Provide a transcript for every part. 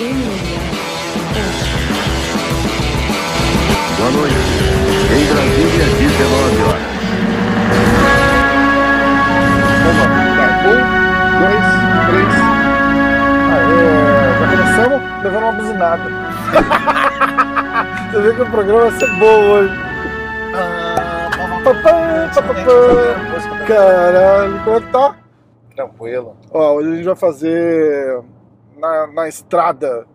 Boa noite. Em Brasília, 19 horas. Vamos lá. Um, dois, três. Aê, já começamos levando uma buzinada. Você vê que o programa vai ser bom hoje. Caralho, como é que tá? Tranquilo. Ó, hoje a gente vai fazer na, na estrada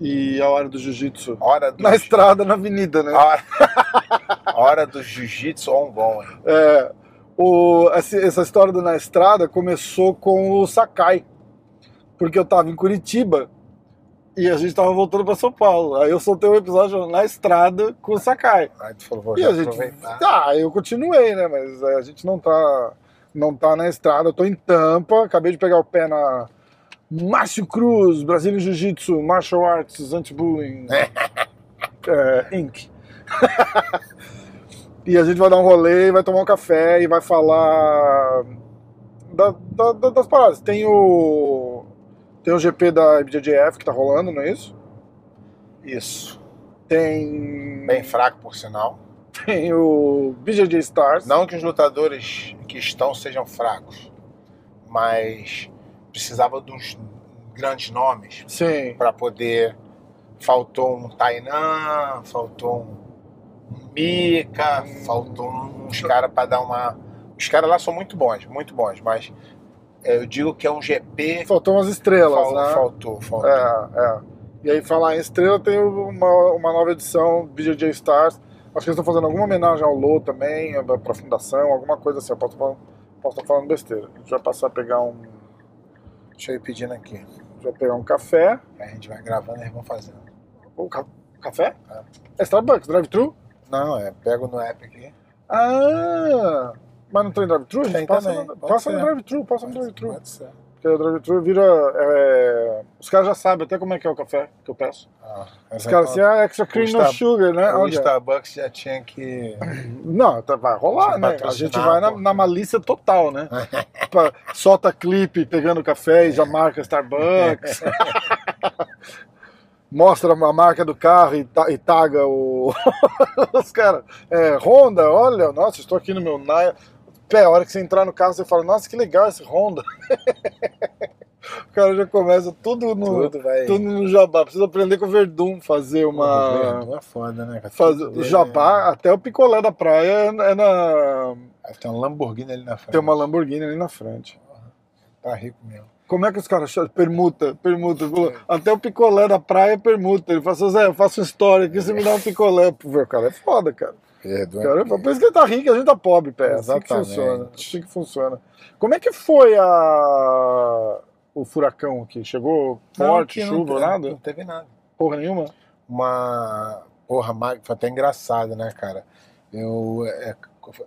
e a hora do jiu-jitsu. Hora do, Na estrada, na avenida, né? hora, hora do jiu-jitsu on bom, hein? É, o, essa, essa história do Na Estrada começou com o Sakai. Porque eu tava em Curitiba e a gente tava voltando para São Paulo. Aí eu soltei um episódio na estrada com o Sakai. Aí tu falou, vou E a gente. aproveitar. Tá, eu continuei, né? Mas a gente não tá, não tá na estrada. Eu tô em Tampa, acabei de pegar o pé na Márcio Cruz, Brasília Jiu-Jitsu, Martial Arts, Anti-Bullying, é, Inc. e a gente vai dar um rolê, vai tomar um café e vai falar da- da- da- das paradas. Tem o. Tem o GP da IBJJF que tá rolando, não é isso? Isso. Tem. Bem fraco, por sinal. Tem o BJJ Stars. Não que os lutadores que estão sejam fracos, mas precisava uns grandes nomes para poder. Faltou um Tainan, faltou um, Mika, faltou uns caras para dar uma. Os caras lá são muito bons, muito bons, mas eu digo que é um GP. Faltou umas estrelas, Fal- né? Faltou, faltou. É, é. E aí, falar em estrela, tem uma, uma nova edição, BJJ Stars. Acho que eles estão fazendo alguma homenagem ao Lô também, pra fundação, alguma coisa assim. Eu posso posso estar falando besteira. A gente vai passar a pegar um. Deixa eu ir pedindo aqui. vai pegar um café. A gente vai gravando e vão fazendo. Um ca- café? É. É Starbucks, drive-thru? Não, é, pego no app aqui. Ah! Mas não tem drive-thru? Tem passa, também, no, passa no drive-thru, passa no drive-thru. Pode ser. Porque o drive-thru vira. é, Os caras já sabem até como é que é o café que eu peço. Ah, Os caras assim, ah, extra cream no sugar, né? o Onde é? Starbucks já tinha que. Não, tá- vai rolar, né? A gente vai na, na malícia total, né? Pa- Solta clipe pegando café e já marca Starbucks. Mostra a marca do carro e, ta- e taga o... os caras. É, Honda, olha, nossa, estou aqui no meu Naya. Pé, a hora que você entrar no carro, você fala, nossa, que legal esse Honda. O cara já começa tudo no, Tudo vai. tudo no jabá. Precisa aprender com o Verdun fazer uma... Não é foda, né? Fazer, o dele jabá, até o picolé da praia é é na. é- Tem um Lamborghini ali na frente. Tem uma Lamborghini ali na frente. Tá rico mesmo. Como é que os caras chamam? Permuta, permuta. Falou, Até o picolé da praia é permuta. Ele falou assim, Zé, eu faço uma história aqui, você me dá um picolé. O cara é foda, cara. É foda. Por isso que ele tá rico, a gente tá pobre, pé. Assim que Exatamente. funciona. Assim que funciona. Como é que foi a... o furacão aqui? Chegou Não, forte, não chuva, teve- nada? Não teve nada. Porra nenhuma? Uma. Porra, foi até engraçado, né, cara? Eu. é,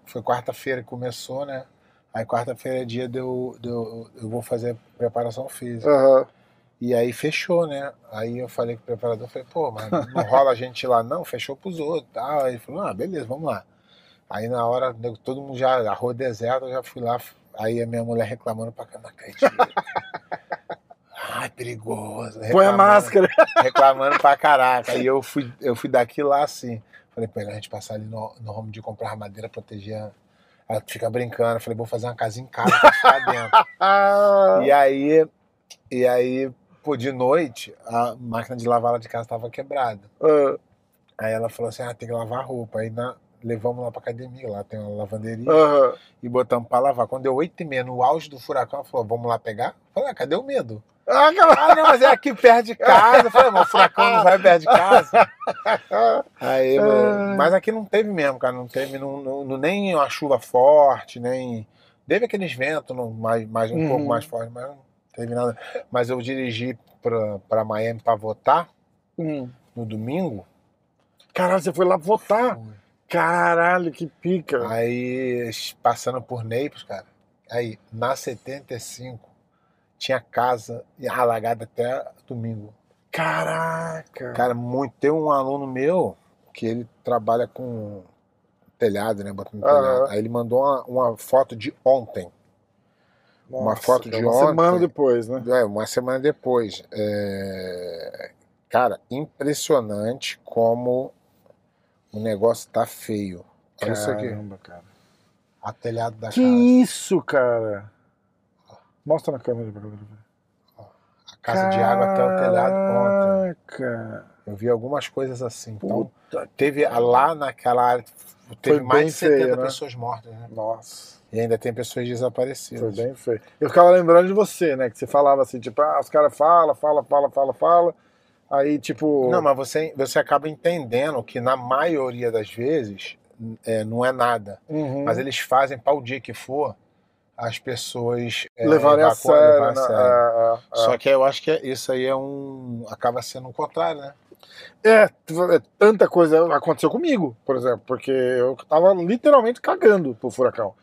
foi quarta-feira que começou, né? Aí quarta-feira é dia de eu, de eu. Eu vou fazer preparação física. Aham. E aí fechou, né? Aí eu falei com o preparador, falei, pô, mas não rola a gente lá, não, fechou pros outros. Tal. Aí ele falou, ah, beleza, vamos lá. Aí na hora, todo mundo já, a rua deserta, eu já fui lá. Aí a minha mulher reclamando pra cá, não acredito. Ai, perigoso. Põe a máscara. Reclamando pra caraca. Aí eu fui, eu fui daqui lá assim. Falei, pô, a gente passar ali no, no home de comprar madeira, proteger. a- Ela fica brincando. Eu falei, vou fazer uma casinha em casa pra ficar dentro. Ah, E aí, e aí, pô, de noite, a máquina de lavar lá de casa tava quebrada. ah, Aí ela falou assim: ah, tem que lavar a roupa. Aí na- levamos lá pra academia, lá tem uma lavanderia, aham. e botamos pra lavar. Quando deu 8 e meia, no auge do furacão, ela falou: vamos lá pegar? Eu falei: ah, cadê o medo? Ah. Ah, não, mas é aqui perto de casa. Eu falei: mas o furacão não vai perto de casa. Aí, mano, mas aqui não teve mesmo, cara. Não teve não, não- nem uma chuva forte, nem. Teve aqueles ventos mais, mais, um Uhum. pouco mais fortes, mas não teve nada. Mas eu dirigi pra, pra Miami pra votar Hum. no domingo. Caralho, você foi lá votar? Caralho, que pica. Aí, passando por Naples, cara. Aí, na 75, tinha casa alagada até domingo. Caraca. Cara, muito. Tem um aluno meu que ele trabalha com telhado, né? Botando Aham. telhado. Aí ele mandou uma, uma foto de ontem. Uma Nossa, foto cara, de uma ontem. semana depois, né? É, uma semana depois. É, Cara, impressionante como o negócio tá feio. Olha isso aqui. Caramba, cara. A telhado da Que casa. isso, cara? Mostra na câmera pra galera ver. A casa de água até o telhado ontem. Caraca. Eu vi algumas coisas assim. Então, Puta. teve lá naquela área, teve Foi mais de 70 feio, né? pessoas mortas, né? Nossa. E ainda tem pessoas Foi desaparecidas. bem feio. Eu ficava lembrando de você, né? Que você falava assim, tipo, ah, os caras falam, fala, fala, fala, fala. Aí, tipo. Não, mas você, você acaba entendendo que na maioria das vezes é, não é nada. Uhum. Mas eles fazem para o dia que for as pessoas é, levarem a sério. levar a né? sério. É, é, é. Só que eu acho que isso aí é um. acaba sendo o contrário, né? É, tanta coisa aconteceu comigo, por exemplo, porque eu tava literalmente cagando pro furacão.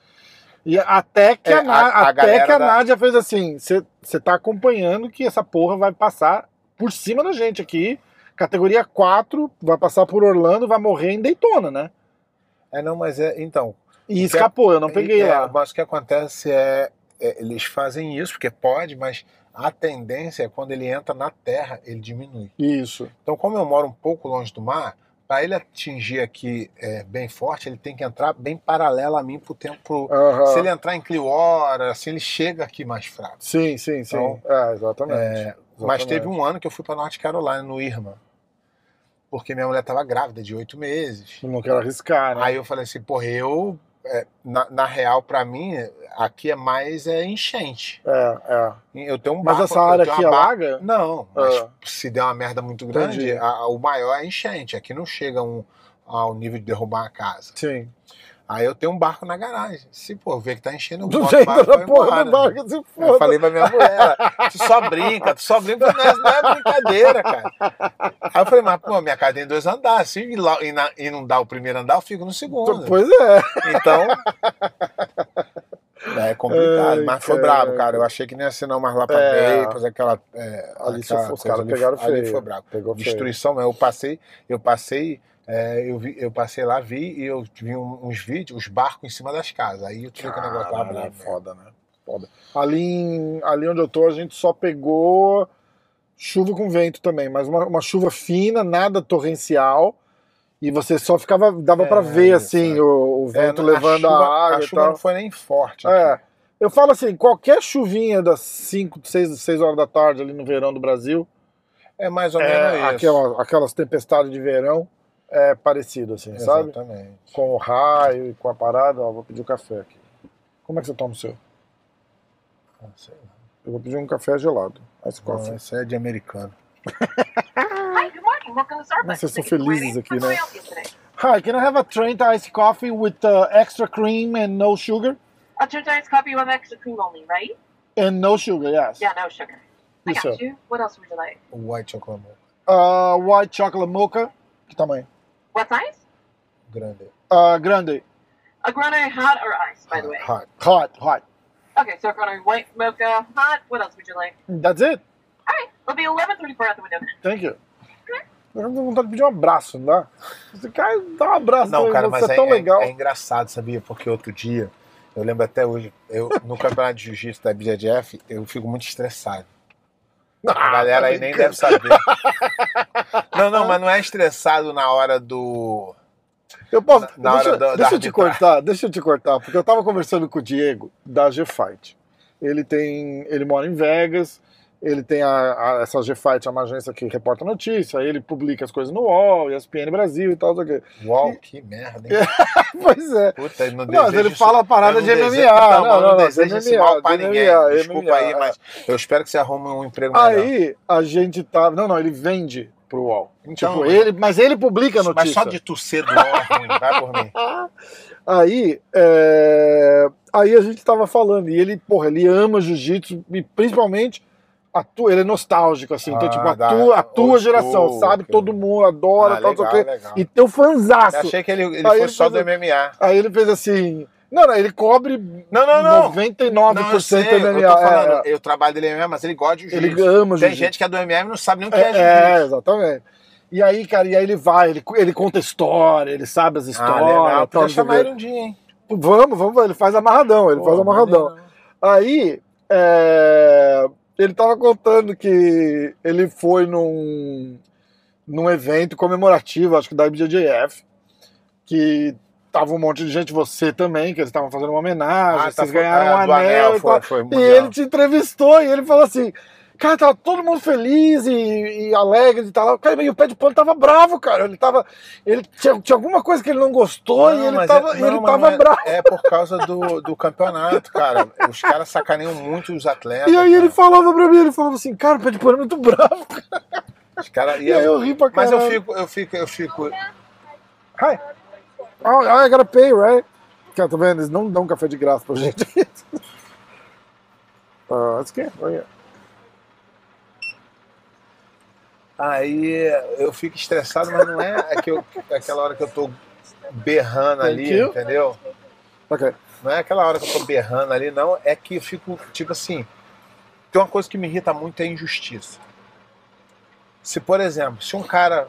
E até que, É, a, a- a até que a da- Nádia fez assim: você tá acompanhando que essa porra vai passar por cima da gente aqui, categoria 4, vai passar por Orlando, vai morrer em Daytona, né? É, não, mas é. Então. E é- escapou, eu não peguei é, lá. Mas o que acontece é, é, Eles fazem isso porque pode, mas a tendência é quando ele entra na terra, ele diminui. Isso. Então, como eu moro um pouco longe do mar, para ele atingir aqui é, bem forte, ele tem que entrar bem paralelo a mim pro tempo. Se ele entrar em Clearwater, assim, ele chega aqui mais fraco. Sim, sim, sim. Então, é, exatamente. É, Mas Exatamente. teve um ano que eu fui para North Carolina, no Irma. Porque minha mulher estava grávida de oito meses. Não quero arriscar, né? Aí eu falei assim, porra, eu. É, na, na real, para mim, aqui é mais é, enchente. É, é. Eu tenho um Mas barco- essa eu área aqui barca- alaga? Não, mas Ah. se der uma merda muito grande, Entendi. a- o maior é enchente. Aqui não chega um, ao nível de derrubar a casa. Sim. Aí eu tenho um barco na garagem. Se pô, ver que tá enchendo, eu Do boto o barco da porra do barco, se Eu foda. falei pra minha mulher, tu só brinca, tu só brinca, não é, não é brincadeira, cara. Aí eu falei, mas pô, minha casa tem dois andares, se inundar o primeiro andar, eu fico no segundo. Pois é. Então. É complicado, mas foi cara. brabo, cara. Eu achei que nem ia ser não mais lá pra É. Naples, aquela. É, Ali aquela os caras ali, pegaram ali feio. foi brabo. Pegou feio. Destruição, eu passei, eu passei, é, eu, vi, eu passei lá, vi e eu vi uns vídeos, os barcos em cima das casas. Aí eu tive que o negócio é brabo. né? foda, né? Foda. Ali, em- ali onde eu tô, a gente só pegou chuva com vento também, mas uma, uma chuva fina, nada torrencial. E você só ficava, dava É, pra ver isso, assim é. o, o É, vento não, levando a, chuva, água a chuva não foi nem forte. É. aqui. Eu falo assim, qualquer chuvinha das 5, 6, 6 horas da tarde ali no verão do Brasil, É mais ou é, menos isso. aquela- aquelas tempestades de verão, é parecido assim, sabe? Exatamente. Com o raio e com a parada, ó, vou pedir o café aqui. Como é que você toma o seu? Não sei lá. Eu vou pedir um café gelado. Ice Não, coffee. Isso é de americano. Hi, good morning. Welcome to Starbucks. Vocês são felizes aqui, né? Today? Hi, can I have a Trent iced coffee with uh, extra cream and no sugar? A two times coffee with extra cream only, right? And no sugar, yes. Yeah, no sugar. I Yes, got sir. you. What else would you like? White chocolate milk. Uh, white chocolate mocha. Que tamanho? What size? Grande. Uh, grande. A grande hot or ice, by the way. Hot. Hot, hot. Okay, so a grande white mocha hot. What else would you like? That's it. All right, it'll be 11:34 at the window. Thank you. Eu tenho vontade de pedir um abraço, não dá? Você cai, dá um abraço. Não, cara, mas é, é tão é- legal. é engraçado, sabia? Porque outro dia, eu lembro até hoje, eu, no campeonato de jiu-jitsu da BJJF, eu fico muito estressado. A galera aí nem deve saber. Não, não, mas não é estressado na hora do. Eu posso. Na deixa hora da- da deixa eu te cortar, deixa eu te cortar, porque eu tava conversando com o Diego da G-Fight. Ele tem. Ele mora em Vegas, ele tem a, a- essa G-Fight, é uma agência que reporta notícia, ele publica as coisas no UOL, ESPN Brasil e tal, o quê. Uau, que merda, hein? Pois é. Puta, não Não, ele isso- fala a parada de MMA. desejo- Não, Não, não, não desejo esse mal pra ninguém. MMA, Desculpa aí, MMA. mas eu espero que você arrume um emprego melhor. Aí a gente tá. Não, não, ele vende pro UOL. Então, tipo, ele, mas ele publica a mas notícia. só de tu ser do UOL é ruim, vai por mim. Aí, é, aí a gente tava falando, e ele, porra, ele ama jiu-jitsu, e principalmente tua, ele é nostálgico, assim, então, Ah, tipo, a tua, a tua geração, school, sabe? que- Todo mundo adora, Ah, tal, tal, legal, tal, legal. e teu fanzaço. Eu achei que ele, ele Aí fosse ele só fez do MMA. Aí ele fez assim, não, não, ele cobre Não, não, não. 99% Não, eu sei, do MMA. eu tô falando, é, eu trabalho dele MMA, mas ele gosta de ele jiu-jitsu. ama Tem jiu-jitsu. gente que é do MMA e não sabe nem o que é, É, jiu-jitsu. é, exatamente. E aí, cara, e aí ele vai, ele, ele conta história, ele sabe as Ah, histórias. legal. tal, Podia chamar ele um dia, hein? Vamos, vamos, ele faz amarradão, ele Pô, faz amarradão. maneiro. Aí É, ele tava contando que ele foi num, num evento comemorativo, acho que da IBJJF, que tava um monte de gente, você também, que eles estavam fazendo uma homenagem, Ah, vocês tá, ganharam é, um anel, anel, e foi- tal. foi E ele te entrevistou e ele falou assim. Cara, tava todo mundo feliz e, e alegre e tal. Cara, e o pé de pano tava bravo, cara. Ele tava. Ele tinha, tinha alguma coisa que ele não gostou e ele mas tava, é- e ele não, mas tava não é, bravo. É por causa do, do campeonato, cara. Os caras sacaneiam muito os atletas. E aí cara. ele falava pra mim, ele falava assim, cara, o pé de pano é muito bravo. Os cara, E aí eu ri pra Mas caralho. eu fico, eu fico, eu fico. Hi. Oh, I gotta pay, right? Cara, tá vendo? Eles não dão café de graça pra gente. uh, that's okay. Oh, yeah. Aí eu fico estressado, mas não é, é eu- é aquela hora que eu tô berrando Thank ali, you. entendeu? Não é aquela hora que eu tô berrando ali, não. É que eu fico, tipo assim. Tem uma coisa que me irrita muito é a injustiça. Se, por exemplo, se um cara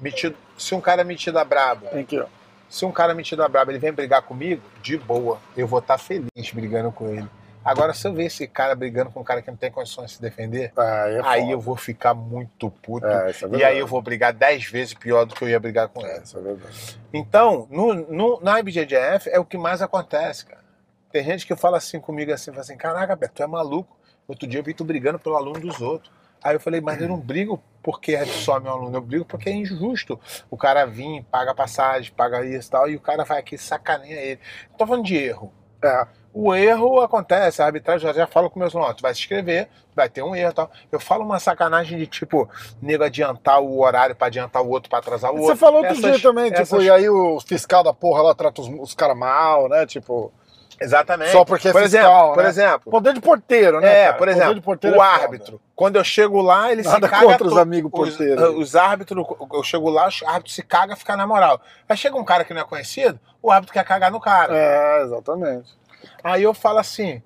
metido, se um cara metido a brabo, Thank you. Se um cara metido a brabo, ele vem brigar comigo, de boa, eu vou estar feliz brigando com ele. Agora, se eu ver esse cara brigando com um cara que não tem condições de se defender, Aí, é aí eu vou ficar muito puto. É, é e aí eu vou brigar dez vezes pior do que eu ia brigar com É, ele. isso é. Então, no, no, na IBJJF é o que mais acontece, cara. Tem gente que fala assim comigo assim, fala assim, caraca, Beto, tu é maluco. Outro dia eu vi tu brigando pelo aluno dos outros. Aí eu falei, mas eu não brigo porque é só meu aluno, eu brigo porque é injusto. O cara vir, paga passagem, paga isso e tal, e o cara vai aqui e sacaneia ele. Não tô falando de erro. É. O erro acontece, a arbitragem já, fala com meus tu vai se inscrever, vai ter um erro e tal. Eu falo uma sacanagem de tipo, nego adiantar o horário pra adiantar o outro pra atrasar o outro. Você falou outro Essas- dia também, tipo, essas- e aí o fiscal da porra lá trata os, os caras mal, né? Tipo, Exatamente. Só porque é por fiscal, exemplo, por né? exemplo, poder de porteiro, né? é, cara? por exemplo, o é árbitro. Quando eu chego lá, ele Nada se caga. contra os amigos porteiros. Os, os árbitros, eu chego lá, o árbitro se caga, fica na moral. Aí chega um cara que não é conhecido, o árbitro quer cagar no cara. É, exatamente. Aí eu falo assim,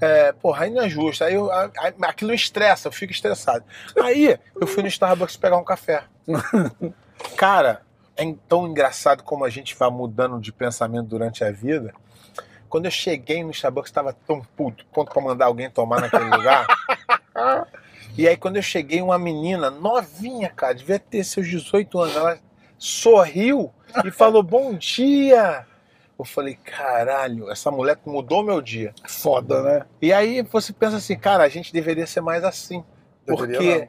é, porra, aí não é justo. Aí, eu, aí aquilo me estressa, eu fico estressado. Aí eu fui no Starbucks pegar um café. Cara, é tão engraçado como a gente vai mudando de pensamento durante a vida. Quando eu cheguei no Starbucks, estava tão puto, ponto pra mandar alguém tomar naquele lugar. E aí, quando eu cheguei, uma menina novinha, cara, devia ter seus 18 anos, ela sorriu e falou: Bom dia. Eu falei: Caralho, essa mulher mudou meu dia. Foda, né? E aí você pensa assim, cara, a gente deveria ser mais assim. Deveria Porque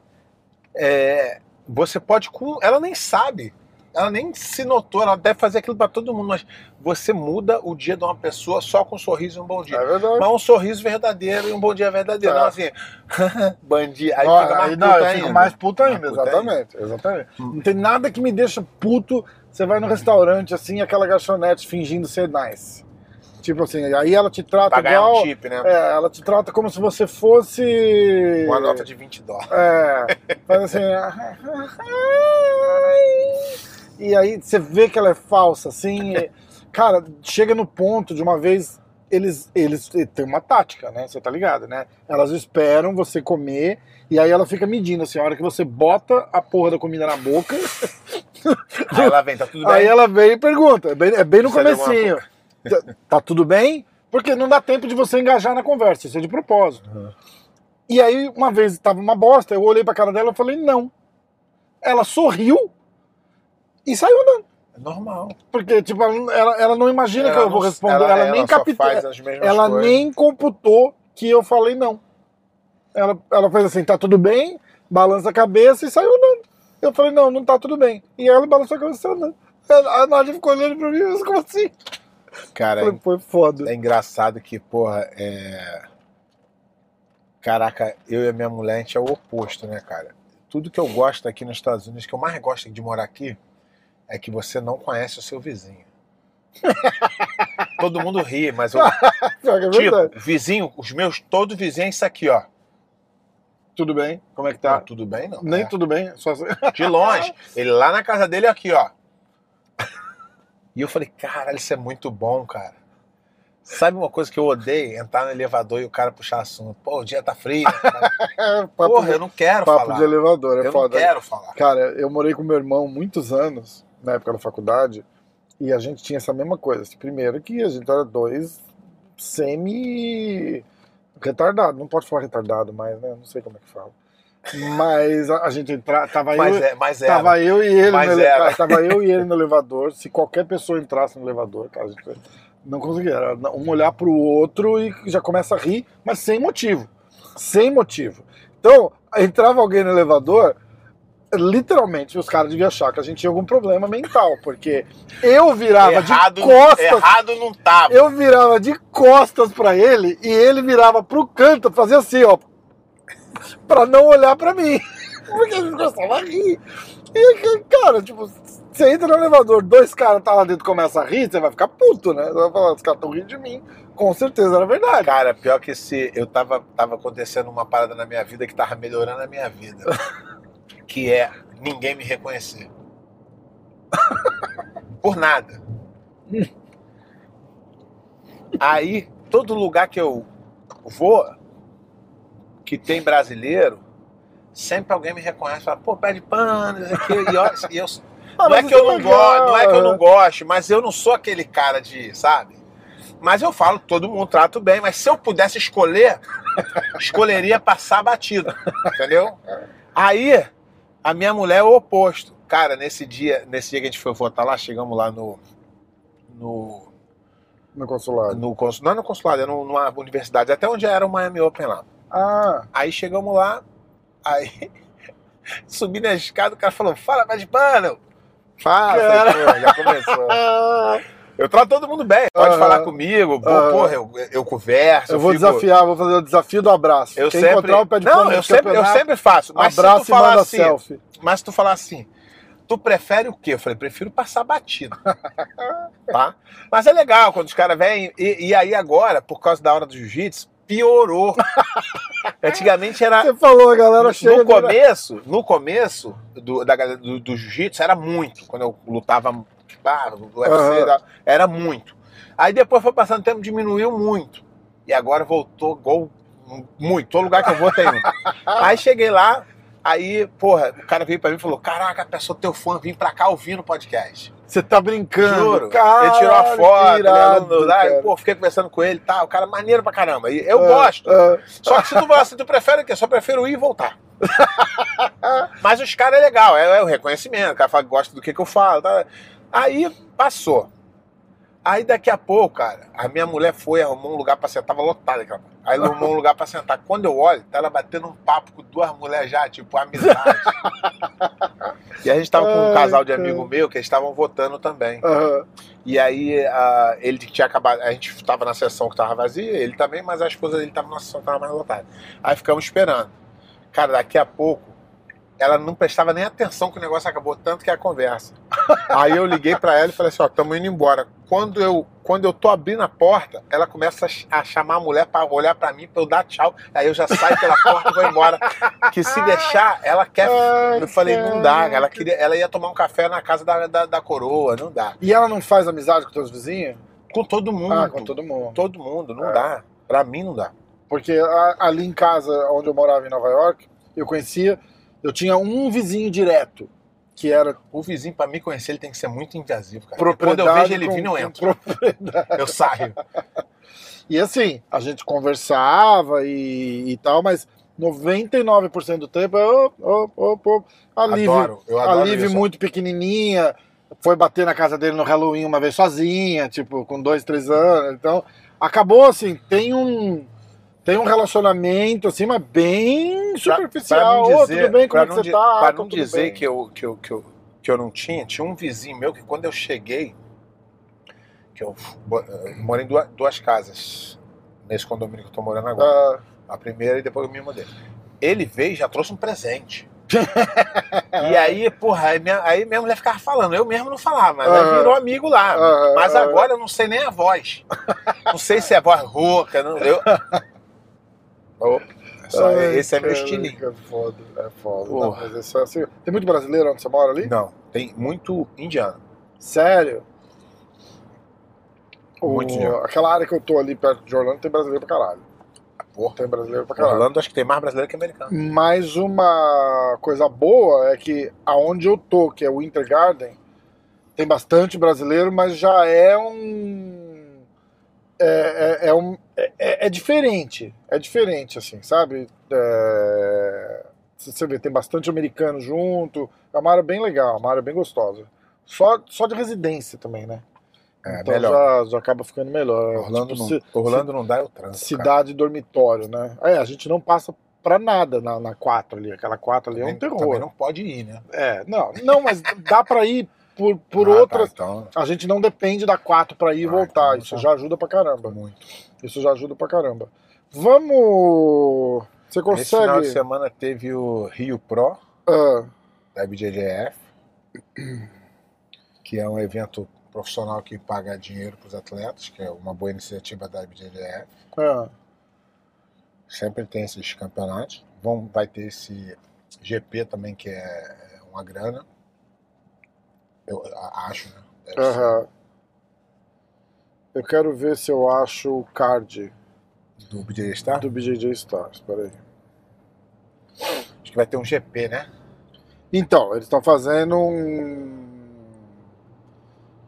é, você pode. com- Ela nem sabe. Ela nem se notou, ela deve fazer aquilo pra todo mundo, mas você muda o dia de uma pessoa só com um sorriso e um bom dia. É verdade. Mas um sorriso verdadeiro e um bom dia verdadeiro. É. Não assim, bandido. Aí Ó, fica mais aí não, eu ainda. fico mais puto ainda, Mais exatamente, exatamente. Não tem nada que me deixa puto. Você vai no restaurante assim, aquela garçonete fingindo ser nice. Tipo assim, aí ela te trata Pra ganhar igual. um chip, né? É, ela te trata como se você fosse. Uma nota de 20 dólares. É, faz assim. e aí você vê que ela é falsa, assim. e- cara, chega no ponto de uma vez. Eles, eles têm uma tática, né? Você tá ligado, né? Elas esperam você comer e aí ela fica medindo, assim, a hora que você bota a porra da comida na boca, Aí ela vem, tá tudo bem? aí ela vem e pergunta. É bem, é bem no Precisa alguma comecinho. Tá, tá tudo bem? Porque não dá tempo de você engajar na conversa, isso é de propósito. Uhum. E aí, uma vez tava uma bosta, eu olhei pra cara dela e falei, não. Ela sorriu e saiu andando. É normal. Porque, tipo, ela, ela- ela não imagina que eu vou responder. Ela, nem só captou. faz as mesmas Ela coisas. nem computou que eu falei não. Ela, ela fez assim, tá tudo bem, balança a cabeça e saiu andando. Eu falei, não, não tá tudo bem. E ela balançou a cabeça e saiu andando. A Nádia ficou olhando pra mim, mas como assim? Cara, Foi, foi foda. É engraçado que, porra, é. Caraca, eu e a minha mulher, a gente é o oposto, né, cara? Tudo que eu gosto aqui nos Estados Unidos, que eu mais gosto de morar aqui, é que você não conhece o seu vizinho. Todo mundo ri, mas eu. É. Tipo, vizinho, os meus, todos vizinhos, é isso aqui, ó. Tudo bem? Como é que Tá. tá? tudo bem, não? Nem É. tudo bem, só. De longe. Ele lá na casa dele, aqui, ó. E eu falei, caralho, isso é muito bom, cara. Sabe uma coisa que eu odeio? Entrar no elevador e o cara puxar assunto. Pô, o dia tá frio. cara? Papo, Porra, de, eu não quero papo falar. de elevador, é eu não foda. quero falar. Cara, eu morei com meu irmão muitos anos, na época da faculdade, e a gente tinha essa mesma coisa. Primeiro que a gente era dois semi Retardado, não pode falar retardado mais, né? Não sei como é que fala. Mas a, a gente entra, tava Mas, eu, é, mas tava eu e ele Mas no ele- tava eu e ele no elevador. Se qualquer pessoa entrasse no elevador, cara, a gente não conseguia. Era um olhar pro outro e já começa a rir, mas sem motivo. Sem motivo. Então, entrava alguém no elevador, literalmente os caras deviam achar que a gente tinha algum problema mental, porque eu virava errado, de costas errado não tava. eu virava de costas pra ele e ele virava pro canto, fazia assim, ó, pra não olhar pra mim. Porque a gente começava a rir. E, cara, tipo, você entra no elevador, dois caras tá lá dentro e começam a rir, você vai ficar puto, né? Você vai falar, os caras estão rindo de mim. Com certeza era verdade. Cara, pior que se eu tava, tava acontecendo uma parada na minha vida que tava melhorando a minha vida. que é ninguém me reconhecer. Por nada. Aí, todo lugar que eu vou, que tem brasileiro, sempre alguém me reconhece, fala, pô, pé de pano, aqui, e, ó, e eu, Ah, não é que eu é não legal, gosto, não é que eu não é. gosto, mas eu não sou aquele cara de, sabe? Mas eu falo, todo mundo trato bem, mas se eu pudesse escolher, escolheria passar batido, entendeu? Aí, a minha mulher é o oposto. Cara, nesse dia, nesse dia que a gente foi votar lá, chegamos lá no no No consulado. no não é no consulado, é numa universidade, até onde era o Miami Open lá. Ah, Aí chegamos lá, aí subi na escada, o cara falou, fala mais de pano. Fala, Cara. falei, "Pô, já começou. Eu trato todo mundo bem, pode falar comigo, pô, porra, eu, eu converso. eu vou fico- desafiar, vou fazer o desafio do abraço. Eu Quem sempre, encontrar o pé de não, eu sempre, eu sempre faço. Mas se abraça tu e falar assim, selfie. mas se tu falar assim, tu prefere o quê? Eu falei, prefiro passar batido. tá? Mas é legal quando os caras vêm. E, e aí agora, por causa da hora do jiu-jitsu, piorou. Antigamente era. Você falou, a galera chega No começo, no começo do, da do, do jiu-jitsu era muito. Quando eu lutava no UFC, e tal, era muito. Aí depois foi passando tempo, diminuiu muito. E agora voltou igual muito. Todo lugar que eu vou tem um. Aí cheguei lá, aí, porra, o cara veio pra mim e falou: Caraca, a pessoa teu fã, vim pra cá ouvindo o podcast. Você tá brincando. Juro. Cara, ele tirou a foto, irado, aluno, aí, pô, fiquei conversando com ele e tal. O cara maneiro pra caramba. E eu Ah, gosto. ah. Só que se tu gosta, tu prefere o quê? Só prefiro ir e voltar. Mas os caras é legal, é, é o reconhecimento. O cara fala que gosta do que, que eu falo. tá? Aí passou. Aí daqui a pouco, cara, a minha mulher foi, arrumou um lugar pra sentar, tava lotada aquela. Aí arrumou um lugar pra sentar. Quando eu olho, tá ela batendo um papo com duas mulheres já, tipo, amizade. e a gente tava com um casal de amigo meu que eles estavam votando também. Aham. E aí a- ele tinha acabado, a gente estava na sessão que estava vazia, ele também, mas a esposa dele estava na sessão que estava mais lotada. Aí ficamos esperando. Cara, daqui a pouco, ela não prestava nem atenção que o negócio acabou, tanto que é a conversa. Aí eu liguei para ela e falei assim, ó, estamos indo embora. Quando eu, quando eu tô abrindo a porta, ela começa a ch- a chamar a mulher para olhar para mim, para eu dar tchau. Aí eu já saio pela porta e vou embora. Que se deixar, ela quer... Ai, Eu falei, não dá. Ela, queria, ela ia tomar um café na casa da, da, da coroa, não dá. E ela não faz amizade com teus vizinhos? Com todo mundo. Ah, com todo mundo. todo mundo, não É. dá. Pra mim não dá. Porque ali em casa, onde eu morava em Nova York, eu conhecia, eu tinha um vizinho direto, que era O vizinho, pra me conhecer, ele tem que ser muito invasivo, cara. Quando eu vejo ele vindo, eu entro. Eu saio. E assim, a gente conversava e, e tal, mas 99% do tempo é op, op. a Liv, Adoro, eu a adoro Liv isso. muito pequenininha, foi bater na casa dele no Halloween uma vez sozinha, tipo, com dois, três anos. Então, acabou assim, tem um tem um relacionamento assim, mas bem superficial. Ô, tudo bem, como pra é que você tá? Pra Ah, não dizer bem. que eu, que, eu, que, eu, que eu não tinha, tinha um vizinho meu que quando eu cheguei, que eu eu moro em duas, duas casas, nesse condomínio que eu tô morando agora. Ah, A primeira e depois eu me mudei. Ele veio e já trouxe um presente. e aí, porra, aí minha, aí minha mulher ficava falando, eu mesmo não falava, mas aí Aham. virou amigo lá. Aham, mas aham. agora eu não sei nem a voz. Não sei se é voz rouca, não, eu... Opa, só, ai, esse é meu estilinho. É foda, é foda. Não, mas é assim, tem muito brasileiro onde você mora ali? Não, tem muito indiano. Sério? Muito O- dinheiro. aquela área que eu tô ali perto de Orlando tem brasileiro pra caralho. Porra, Tem brasileiro pra caralho. Orlando acho que tem mais brasileiro que americano. Mas uma coisa boa é que aonde eu tô, que é o Winter Garden, tem bastante brasileiro, mas já é um é, é, é um, é, é diferente. É diferente, assim, sabe? É, você vê, tem bastante americano junto. É uma área bem legal, uma área bem gostosa. Só, só de residência também, né? É, então melhor. já, já acaba ficando melhor. Orlando, Tipo, não, ci- Orlando não dá é o trânsito. cara. cidade dormitório, né? É, a gente não passa pra nada na, na 4 ali. Aquela 4 ali é um Também- terror. Também não pode ir, né? É, não, não, mas dá pra ir por, por Ah, tá, outras. então, A gente não depende da 4 pra ir e Ah, voltar. então Isso tá. já ajuda pra caramba. muito. Isso já ajuda pra caramba. Vamos. Você Esse final de consegue. semana teve o Rio Pro, Ah, da BJJF, que é um evento profissional que paga dinheiro para os atletas, que é uma boa iniciativa da BJJF. ah, Sempre tem esses campeonatos. Vão, vai ter esse GP também, que é uma grana. Eu acho, né? Aham. Eu quero ver se eu acho o card Do BJJ Star? do BJJ Stars. Peraí. Acho que vai ter um GP, né? Então, eles estão fazendo um.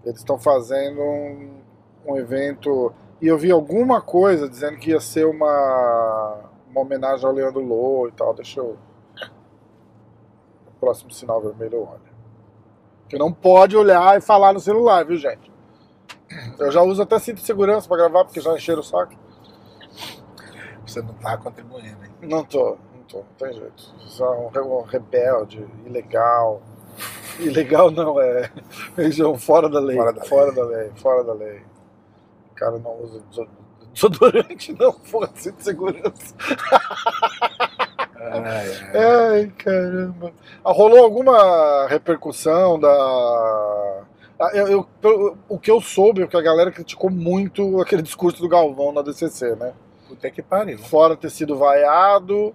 Eles estão fazendo um, um evento. E eu vi alguma coisa dizendo que ia ser uma, uma homenagem ao Leandro Lô e tal. Deixa eu. O próximo sinal vermelho eu olho. Que não pode olhar e falar no celular, viu, gente? Eu já uso até cinto de segurança pra gravar, porque já encheram o saco. Você não tá contribuindo, hein? Não tô, não tô, não tem jeito. Você é um, re- rebelde, ilegal. Ilegal não, é região fora da lei. Fora da fora da lei, fora da lei. O cara não usa deso- desodorante, não, porra, cinto de segurança. Ai, ai. Caramba. Ah, Rolou alguma repercussão da. Ah, eu- eu- o que eu soube é que a galera criticou muito aquele discurso do Galvão na DCC, né? Puta que pariu. fora ter sido vaiado.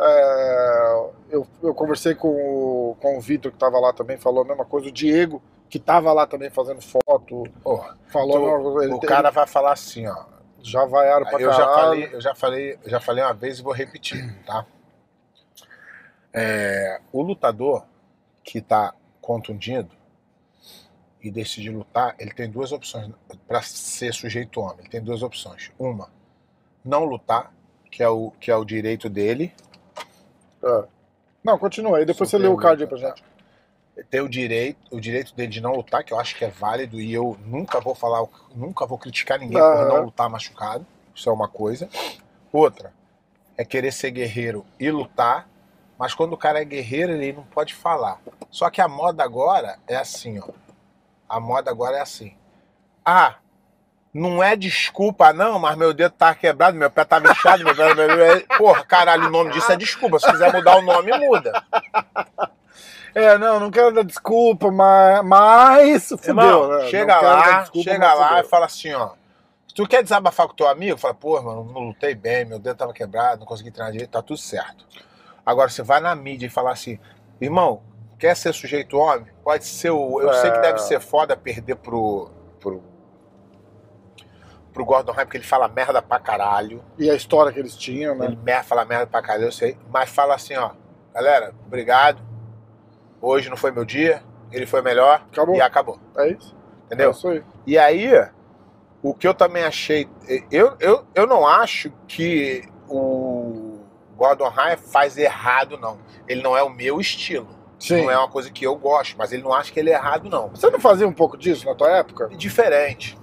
É, eu, eu conversei com o, com o Vitor, que estava lá também, falou a mesma coisa. O Diego, que estava lá também fazendo foto, Porra, falou tu-. Ele- o cara vai falar assim, ó. ele já vaiaram pra Eu já, caralho. falei, eu já falei, já falei uma vez e vou repetir, tá? É, o lutador que tá contundido e decide lutar, ele tem duas opções para ser sujeito homem. Ele tem duas opções. Uma, não lutar, que é o que é o direito dele. É. Não, continua aí, depois Só você lê o card aí pra tá? gente. Tem o direito, o direito dele de não lutar, que eu acho que é válido e eu nunca vou falar, nunca vou criticar ninguém por Aham. não lutar machucado. Isso é uma coisa. Outra é querer ser guerreiro e lutar, mas quando o cara é guerreiro, ele não pode falar. Só que a moda agora é assim, ó. A moda agora é assim. Ah, não é desculpa, não, mas meu dedo tá quebrado, meu pé tá inchado, meu pé. Meu... meu- Porra, caralho, o nome disso é desculpa. Se quiser mudar o nome, muda. É, não, não quero dar desculpa, mas, mas fudeu, Irmão, né? chega Não lá, desculpa, chega lá fudeu. e fala assim, ó. Se tu quer desabafar com teu amigo, fala, pô, mano, não lutei bem, meu dedo tava quebrado, não consegui treinar direito, tá tudo certo. Agora, você vai na mídia e fala assim, irmão, quer ser sujeito homem? Pode ser o. Eu sei que É. deve ser foda perder pro. pro. pro Gordon Ryan, porque ele fala merda pra caralho. E a história que eles tinham, né? Ele mer- fala merda pra caralho, eu sei. Mas fala assim, ó, galera, obrigado. Hoje não foi meu dia, ele foi melhor Acabou. e acabou. É isso. Entendeu? É isso aí. E aí, o que eu também achei. Eu, eu, eu não acho que o Gordon Ryan faz errado, não. Ele não é o meu estilo. Sim. Não é uma coisa que eu gosto, mas ele não acha que ele é errado, não. Você não fazia um pouco disso na tua época? Diferente.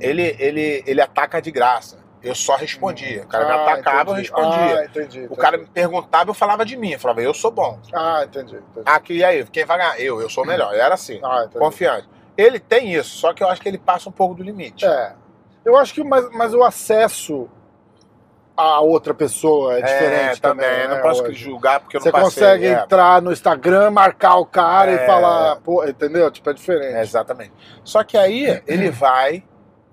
Ele, ele, ele ataca de graça. Eu só respondia. O cara me Ah, atacava, eu entendi. respondia. Ah, entendi. o entendi. cara me perguntava, eu falava de mim. Eu falava, eu sou bom. Ah, entendi. entendi. Aqui, e aí? Quem vai ganhar? Eu, eu sou melhor. Era assim. Ah. Confiante. Ele tem isso, só que eu acho que ele passa um pouco do limite. É. Eu acho que mas, mas o acesso a outra pessoa é diferente também. também. não né, posso hoje. julgar porque eu não Você passei. consegue é, entrar no Instagram, marcar o cara É. e falar, pô, entendeu? Tipo, é diferente. é, exatamente. Só que aí ele vai,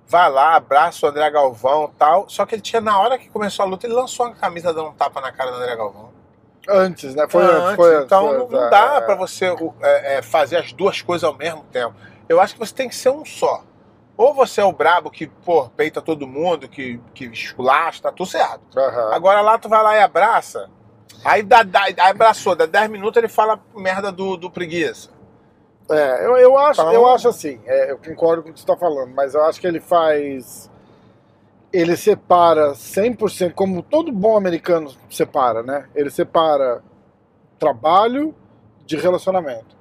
vai lá, abraça o André Galvão e tal. Só que ele tinha, na hora que começou a luta, ele lançou uma camisa dando um tapa na cara do André Galvão. Antes, né? Foi antes, foi antes. então não, antes, não é, dá é. pra você é, é, fazer as duas coisas ao mesmo tempo. Eu acho que você tem que ser um só. Ou você é o brabo que, pô, peita todo mundo, que, que esculacha, tá tudo certo. Aham. Agora lá tu vai lá e abraça. Aí, dá, dá, aí abraçou, dá 10 minutos ele fala merda do, do preguiça. É, eu, eu, acho, Então- eu acho assim, é, eu concordo com o que você está falando, mas eu acho que ele faz. ele separa 100%, como todo bom americano separa, né? Ele separa trabalho de relacionamento.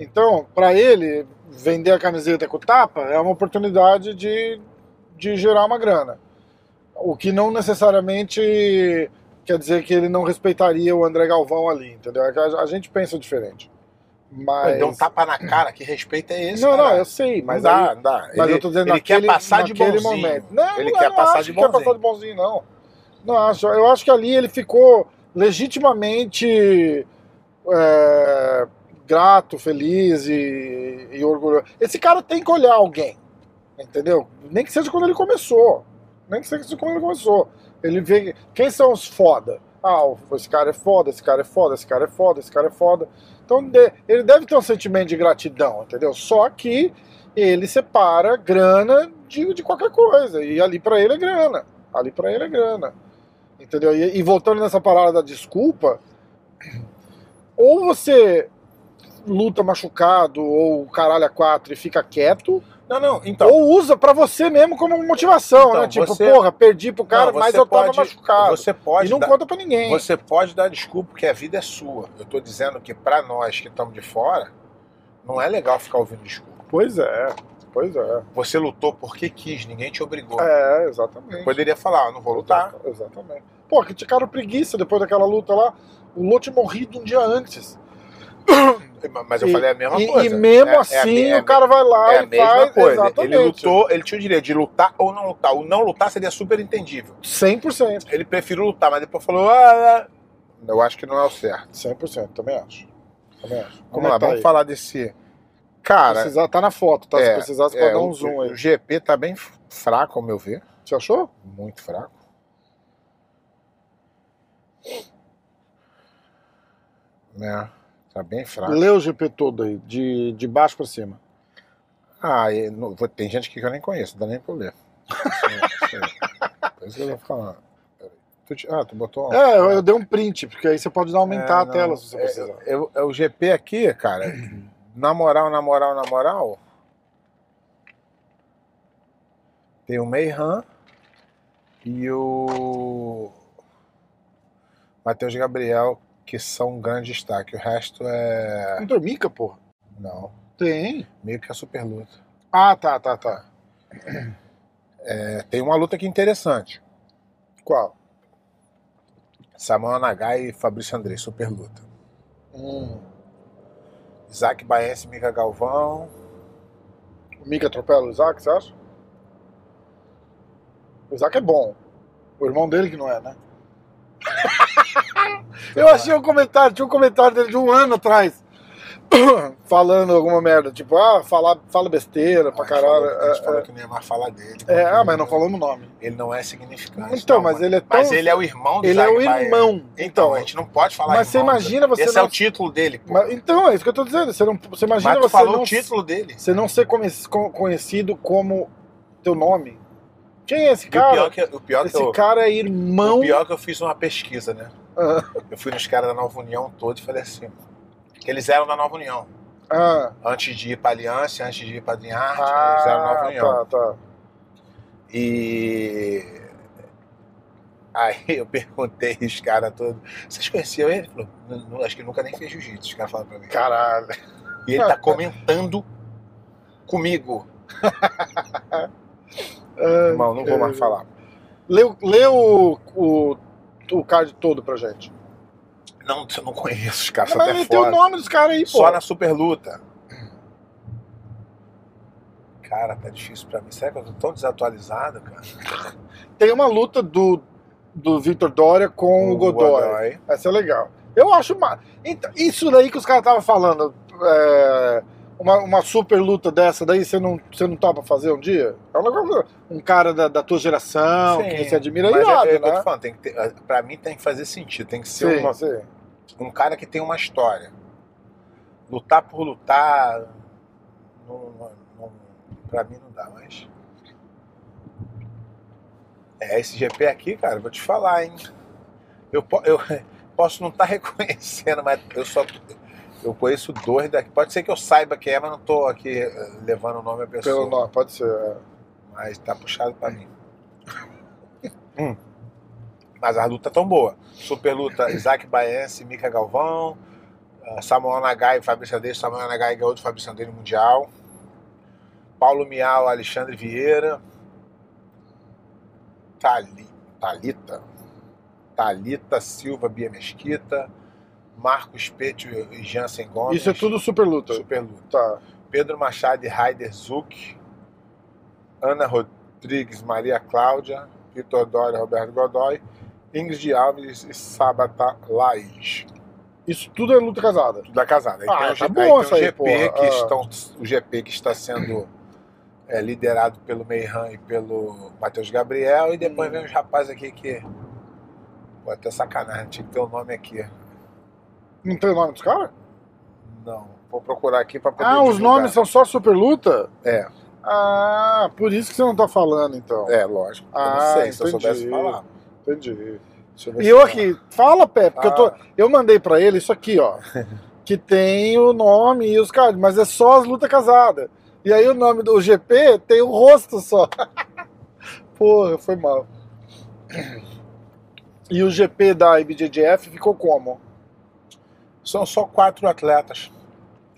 Então, para ele, vender a camiseta com tapa é uma oportunidade de, de gerar uma grana. O que não necessariamente quer dizer que ele não respeitaria o André Galvão ali, entendeu? É A, gente pensa diferente. Mas. Deu um tapa na cara, que respeito é esse? não, não, cara? eu sei, mas não dá, aí- não dá. Mas ele, eu tô dizendo ele naquele, quer passar de bonzinho. momento. Não, ele eu quer não passar acho de que quer bonzinho. passar de bonzinho, não. Não acho. Eu acho que ali ele ficou legitimamente é, grato, feliz e, e orgulhoso. Esse cara tem que olhar alguém, entendeu? Nem que seja quando ele começou. Nem que seja quando ele começou. Ele vê quem são os foda. Ah, esse cara é foda, esse cara é foda, esse cara é foda, esse cara é foda. Então ele deve ter um sentimento de gratidão, entendeu? Só que ele separa grana de, de qualquer coisa. E ali pra ele é grana. Ali pra ele é grana. Entendeu? E, e voltando nessa parada da desculpa, ou você luta machucado ou caralho a quatro e fica quieto, Não, não, então. ou usa pra você mesmo como motivação, Então, né? Tipo, você- porra, perdi pro cara, não, mas eu tava pode- machucado. Você pode, e não dar, conta pra ninguém. você pode dar desculpa porque a vida é sua. Eu tô dizendo que pra nós que estamos de fora, não é legal ficar ouvindo desculpa. Pois é, pois é. Você lutou porque quis, ninguém te obrigou. É, exatamente. Poderia falar, ah, não vou lutar. Exatamente. Pô, que ticaram preguiça depois daquela luta lá. O Lô tinha morrido um dia antes. Mas eu E- falei a mesma e, coisa. e mesmo É- é a assim é o cara vai lá É a e mesma faz. coisa. Exatamente. Ele lutou, ele tinha o direito de lutar ou não lutar. O não lutar seria super entendível. 100%. Ele preferiu lutar, mas depois falou, ah, ah. eu acho que não é o certo. 100%, também acho. Também acho. Vamos é lá, tá vamos aí? falar desse. Cara, Precisar, tá na foto, tá? Se é, precisar, você pode é, dar um o- zoom aí. O GP tá bem fraco, ao meu ver. Você achou? Muito fraco. É, tá bem fraco. Lê o GP todo aí, de, de baixo pra cima. Ah, não- tem gente aqui que eu nem conheço, não dá nem pra ler. Por isso que eu vou falar. Ah, tu botou. É, eu, eu dei um print, porque aí você pode aumentar É, a tela se você é- precisar. é o- é o GP aqui, cara, na moral, na moral, na moral, tem o Meihan e o Matheus Gabriel, que são um grande destaque. O resto é. Não tem mica, porra? Não, Tem. meio que é super luta. Ah, tá, tá, tá. É, tem uma luta aqui interessante. Qual? Samuel Nagai e Fabrício Andrei, super luta. Hum. Isaac Baense e Mica Galvão. O Mica atropela o Isaac, você acha? O Isaac é bom. O irmão dele que não é, né? Eu achei um comentário, tinha um comentário dele de um ano atrás. Falando alguma merda, tipo, ah, fala, fala besteira pra A gente falou- caralho. A gente É, falou que não ia mais falar dele. é, é, ah, mas não falamos o nome. Ele não é significante. Então, não, mas ele é tão. Mas ele é o irmão do ele é Isaac o irmão. Então, Então, a gente não pode falar mas você irmão. imagina você Esse não. é o título dele, pô. Mas- então, é isso que eu tô dizendo. Você, não, você imagina Mas você falou não, o título dele. você não ser conhecido como teu nome. Quem é esse E o cara? pior que, o pior que esse eu, cara é irmão. o pior que eu fiz uma pesquisa, né? Ah, Eu fui nos caras da Nova União todos e falei assim. Que eles eram da Nova União. ah, Antes de ir pra Aliança, antes de ir pra Dream Art, eles eram da Nova ah, União. tá, tá. E aí eu perguntei os caras todos, vocês conheciam ele? Ele Falou, "Não, não, acho que nunca nem fez jiu-jitsu, os caras falaram pra mim. Caralho. E ele tá comentando comigo. Ah, Irmão, não vou mais falar. O- lê o, o, o card todo pra gente. Não, eu não conheço os caras, Não, mas tem o nome dos caras aí, pô. Só na super luta. Cara, tá difícil pra mim. Será que eu tô tão desatualizado, cara? Tem uma luta do, do Victor Dória com o Godoy. Essa é legal. Eu acho uma. Então, isso daí que os caras estavam falando. é, uma, uma super luta dessa daí, você não, você não topa fazer um dia? É um, negócio- um cara da, da tua geração, Sim, que você admira, Mas irado, é, é, que eu né? tô falando, tem que ter, pra mim tem que fazer sentido. Tem que ser Sim, uma, sim. um cara que tem uma história. Lutar por lutar, não, não, pra mim não dá mais. É, esse GP aqui, cara, vou te falar, hein? Eu, eu posso não estar reconhecendo, mas eu só. Eu conheço dois daqui. Pode ser que eu saiba quem é, mas não tô aqui eh, levando o nome da pessoa. Pelo nome, pode ser. é. Mas tá puxado pra mim. Mas a luta tão boa. Super luta, Isaac Baense, Mika Galvão, ah, Samuel Nagai Fabrício Andrade. Samuel Nagai ganhou do Fabrício no Mundial. Paulo Miau, Alexandre Vieira. Tali, Talita. Talita Silva, Bia Mesquita. Marcos Petio e Jansen Gomes. Isso é tudo super luta. Super luta. Tá. Pedro Machado e Raider Zuc, Ana Rodrigues, Maria Cláudia, Vitor Dória, Roberto Godoy, Ingrid Alves e Sabata Laís. Isso tudo é luta casada. Tudo da casada. Aí Ah, o, tá bom isso aí, GP porra. que Ah. estão, o GP que está sendo é, liderado pelo Meiran e pelo Matheus Gabriel, e depois Hum. vem os rapazes aqui que. Pô, até sacanagem, tinha que ter o nome aqui. Não tem o nome dos caras? Não, vou procurar aqui para poder. Ah, os divulgar. nomes são só super luta? É, Ah, por isso que você não tá falando, então. é, lógico. eu Ah, não sei, se eu soubesse falar. Entendi. Ver E eu aqui, fala, Pé, porque eu tô. Ah. Eu mandei pra ele isso aqui, ó. que tem o nome e os caras, mas é só as lutas casadas. E aí o nome do GP tem o rosto só. Porra, foi mal. E o GP da IBJJF ficou como? São só quatro atletas.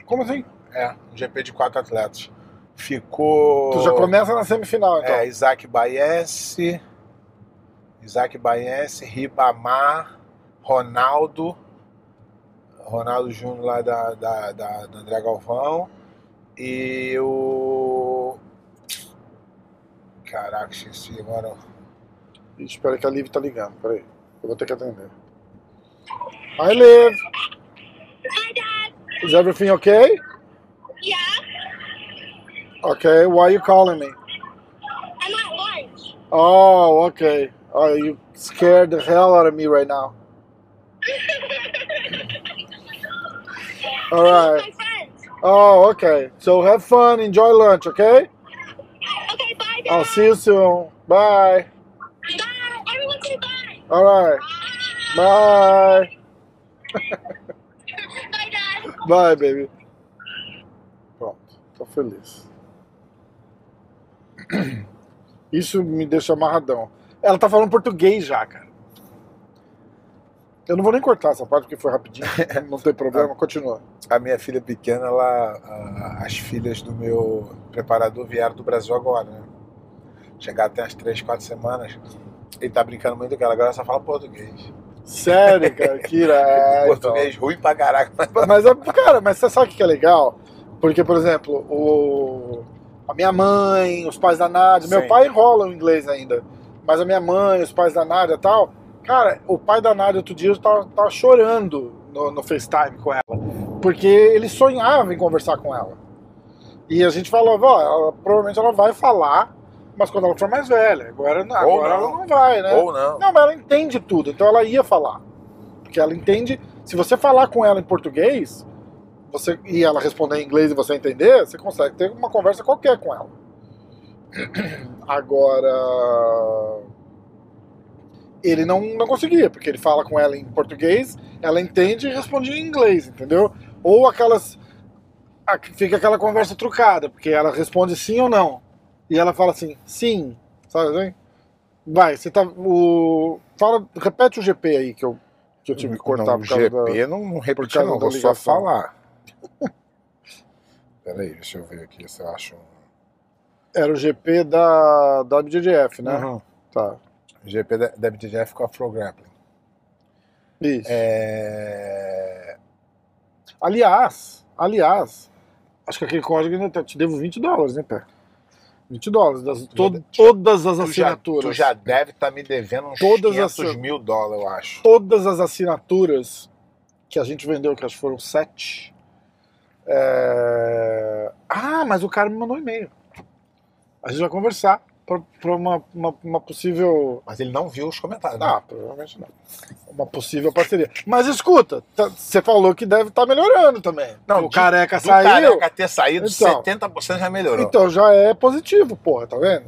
Como assim? É, um GP de quatro atletas. Ficou. Tu já começa na semifinal, então. É, Isaac Baense, Isaac Baense, Ribamar, Ronaldo, Ronaldo Júnior lá da, da, da, da André Galvão e o. Caraca, esqueci agora. Espera que a Liv tá ligando, peraí. Eu vou ter que atender. Hi, Liv. Is everything okay? Yeah, Okay, why are you calling me? I'm at lunch. Oh, okay. Oh, you scared the hell out of me right now. All right. Oh, okay. So have fun, enjoy lunch, okay? Okay, bye, Dad. I'll see you soon. Bye. Bye. Everyone say bye. All right. Bye. Bye, Bye, baby. Pronto, tô feliz. Isso me deixa amarradão. Ela tá falando português já, cara. Eu não vou nem cortar essa parte porque foi rapidinho. Não tem problema, continua. A minha filha pequena, ela, a- as filhas do meu preparador vieram do Brasil agora, né? Chegaram até umas três, quatro semanas. Ele tá brincando muito com ela, agora ela só fala português. Sério, cara, que irado. português ruim pra caraca. Mas, é- cara, mas você sabe o que é legal? Porque, por exemplo, o, a minha mãe, os pais da Nádia, meu pai enrola o inglês ainda, mas a minha mãe, os pais da Nádia e tal, cara, o pai da Nádia outro dia tava, tava chorando no, no FaceTime com ela, porque ele sonhava em conversar com ela. E a gente falava, ó, provavelmente ela vai falar, mas quando ela for mais velha, agora, não- agora não. ela não vai, né? Ou não. Não, mas ela entende tudo, então ela ia falar. Porque ela entende. Se você falar com ela em português, você e ela responder em inglês e você entender, você consegue ter uma conversa qualquer com ela. Agora. Ele não, não conseguia, porque ele fala com ela em português, ela entende e responde em inglês, entendeu? Ou aquelas. Fica aquela conversa trucada, porque ela responde sim ou não. E ela fala assim, sim, sabe assim? Vai, você tá. O... Fala, repete o GP aí que eu, que eu tive que cortar não, por causa GP da. não, não causa não, vou só falar. Peraí, deixa eu ver aqui se eu acho. Era o GP da, da né? Uhum. Tá. GP da, da com a Pro Grappling. Isso. É... Aliás, aliás, acho que aquele código ainda tá- te devo 20 dólares, hein, Pé? 20 dólares. Das, to- todas as Tu já, assinaturas. tu já deve estar me devendo uns Todas 500 as- mil dólares, eu acho. Todas as assinaturas que a gente vendeu, que acho que foram sete. é, Ah, mas o cara me mandou um e-mail. A gente vai conversar para uma, uma, uma possível. Mas ele não viu os comentários. né? Ah, provavelmente não. Uma possível parceria. Mas escuta, tá- você falou que deve estar melhorando também. Não, o de- careca Do saiu. careca ter saído, Então. 70% já melhorou. Então já é positivo, porra, tá vendo?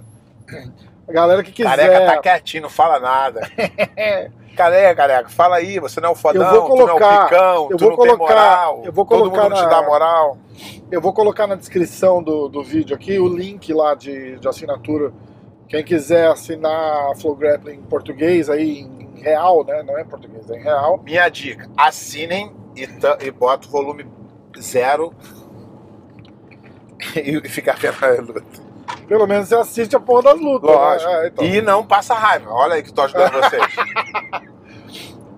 A galera que quiser. careca tá quietinho, não fala nada. careca, careca, fala aí, você não é o fodão, Eu vou tu não é colocar- o picão, eu tu vou não tem colocar- moral, eu vou todo colocar mundo te na- dá moral. Eu vou colocar na descrição do, do vídeo aqui o link lá de, de assinatura Quem quiser assinar a Flow Grappling em português, aí em real, né? Não é em português, é em real. Minha dica, assinem e, e bota o volume zero e, e fica vendo a luta. Pelo menos você assiste a porra das lutas. Lógico. né? É, então. E não passa raiva. Olha aí que tô ajudando vocês.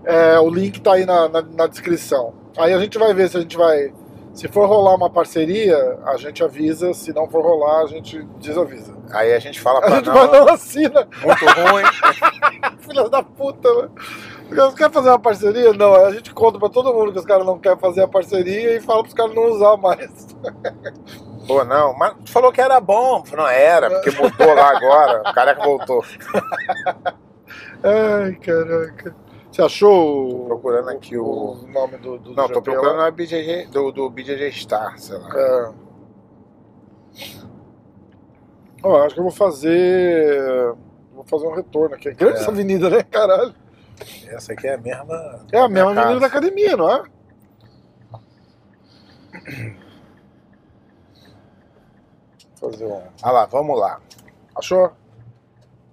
É, o link tá aí na, na- na descrição. Aí a gente vai ver se a gente vai. Se for rolar uma parceria, a gente avisa. Se não for rolar, a gente desavisa. Aí a gente fala A pra gente não, vai não assina, muito ruim. filha da puta, né? Os caras fazer uma parceria? Não, a gente conta pra todo mundo que os caras não querem fazer a parceria e fala pros caras não usar mais. Pô, não, mas tu falou que era bom. Não era, porque mudou lá agora. O careca voltou. Ai, caraca. Você achou Tô procurando aqui o- nome do, do Não, tô GP lá? procurando a BJJ, do, do BJJ Star, sei lá. É. Ó, acho que eu vou fazer. Vou fazer um retorno aqui. É grande É. essa avenida, né? Caralho. Essa aqui é a mesma. É a mesma avenida da academia, não é? Vou fazer um. Ah lá, vamos lá. Achou?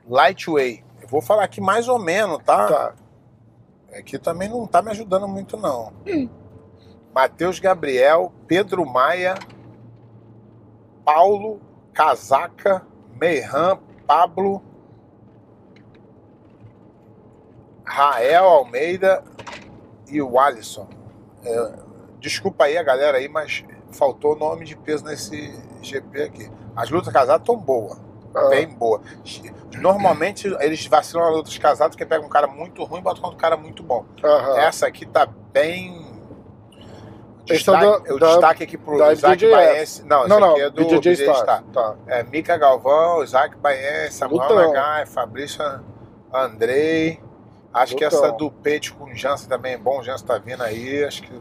Lightweight. Eu vou falar aqui mais ou menos, tá? Tá. Aqui também não tá me ajudando muito, não. Matheus Gabriel, Pedro Maia, Paulo, Casaca, Meiran, Pablo, Rael Almeida e o Alisson. É, desculpa aí a galera aí, mas faltou nome de peso nesse GP aqui. As lutas casadas estão boas. Ah. Bem boa. Normalmente eles vacilam nas lutas casadas porque pega um cara muito ruim e bota contra um cara muito bom. Aham. Essa aqui tá bem. Destaque, da- o da- destaque aqui pro da Isaac. Baense. Não, esse não, não, aqui é do BJJ BJJ Star. Star. Tá. É Mica Galvão, Isaac Baense, Samuel. Nagai, Fabrício Andrei. Acho que Lutão. essa do Peixe com o Jansen também é bom. O Jansen tá vindo aí. Acho que.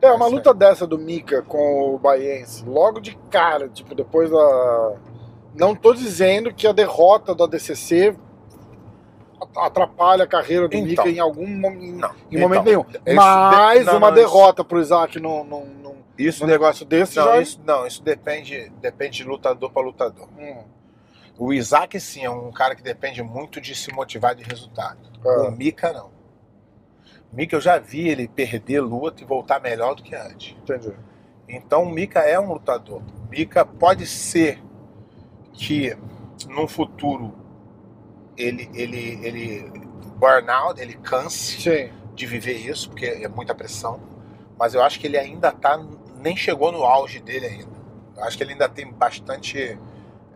É, uma luta dessa do Mika com o Baiense, logo de cara, tipo, depois da. Não tô dizendo que a derrota da DCC atrapalha a carreira do Então. Mika em algum momento. Não. Em momento nenhum. de- Mas não, uma não, derrota pro Isaac num, num, num, Isso, num negócio desse não, já. isso, não, isso depende, depende de lutador para lutador. Hum, O Isaac, sim, é um cara que depende muito de se motivar de resultado. Ah. O Mika, não. O Mika, eu já vi ele perder luta e voltar melhor do que antes. entendi. Então, o Mika é um lutador. O Mika pode ser que, no futuro, ele, ele, ele burnout, ele canse Sim. de viver isso, porque é muita pressão. Mas eu acho que ele ainda tá, nem chegou no auge dele ainda. Eu acho que ele ainda tem bastante.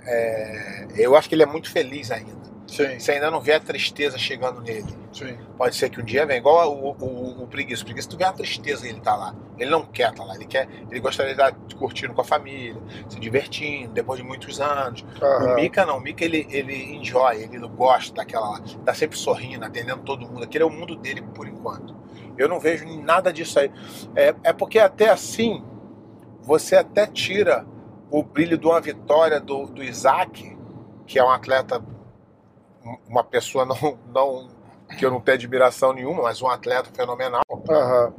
é, eu acho que ele é muito feliz ainda. Sim. Você ainda não vê a tristeza chegando nele. Sim. Pode ser que um dia venha, igual o, o, o preguiça. O preguiça, tu vê a tristeza ele tá lá. Ele não quer estar lá. Ele quer, ele gostaria de estar curtindo com a família, se divertindo, depois de muitos anos. O. Mika não, o Mika ele, ele enjoy, ele gosta daquela lá, tá sempre sorrindo, atendendo todo mundo. Aquele é o mundo dele por enquanto. Eu não vejo nada disso aí. É, é porque até assim, você até tira o brilho de uma vitória do, do Isaac, que é um atleta, uma pessoa não, não que eu não tenho admiração nenhuma, mas um atleta fenomenal. Aham.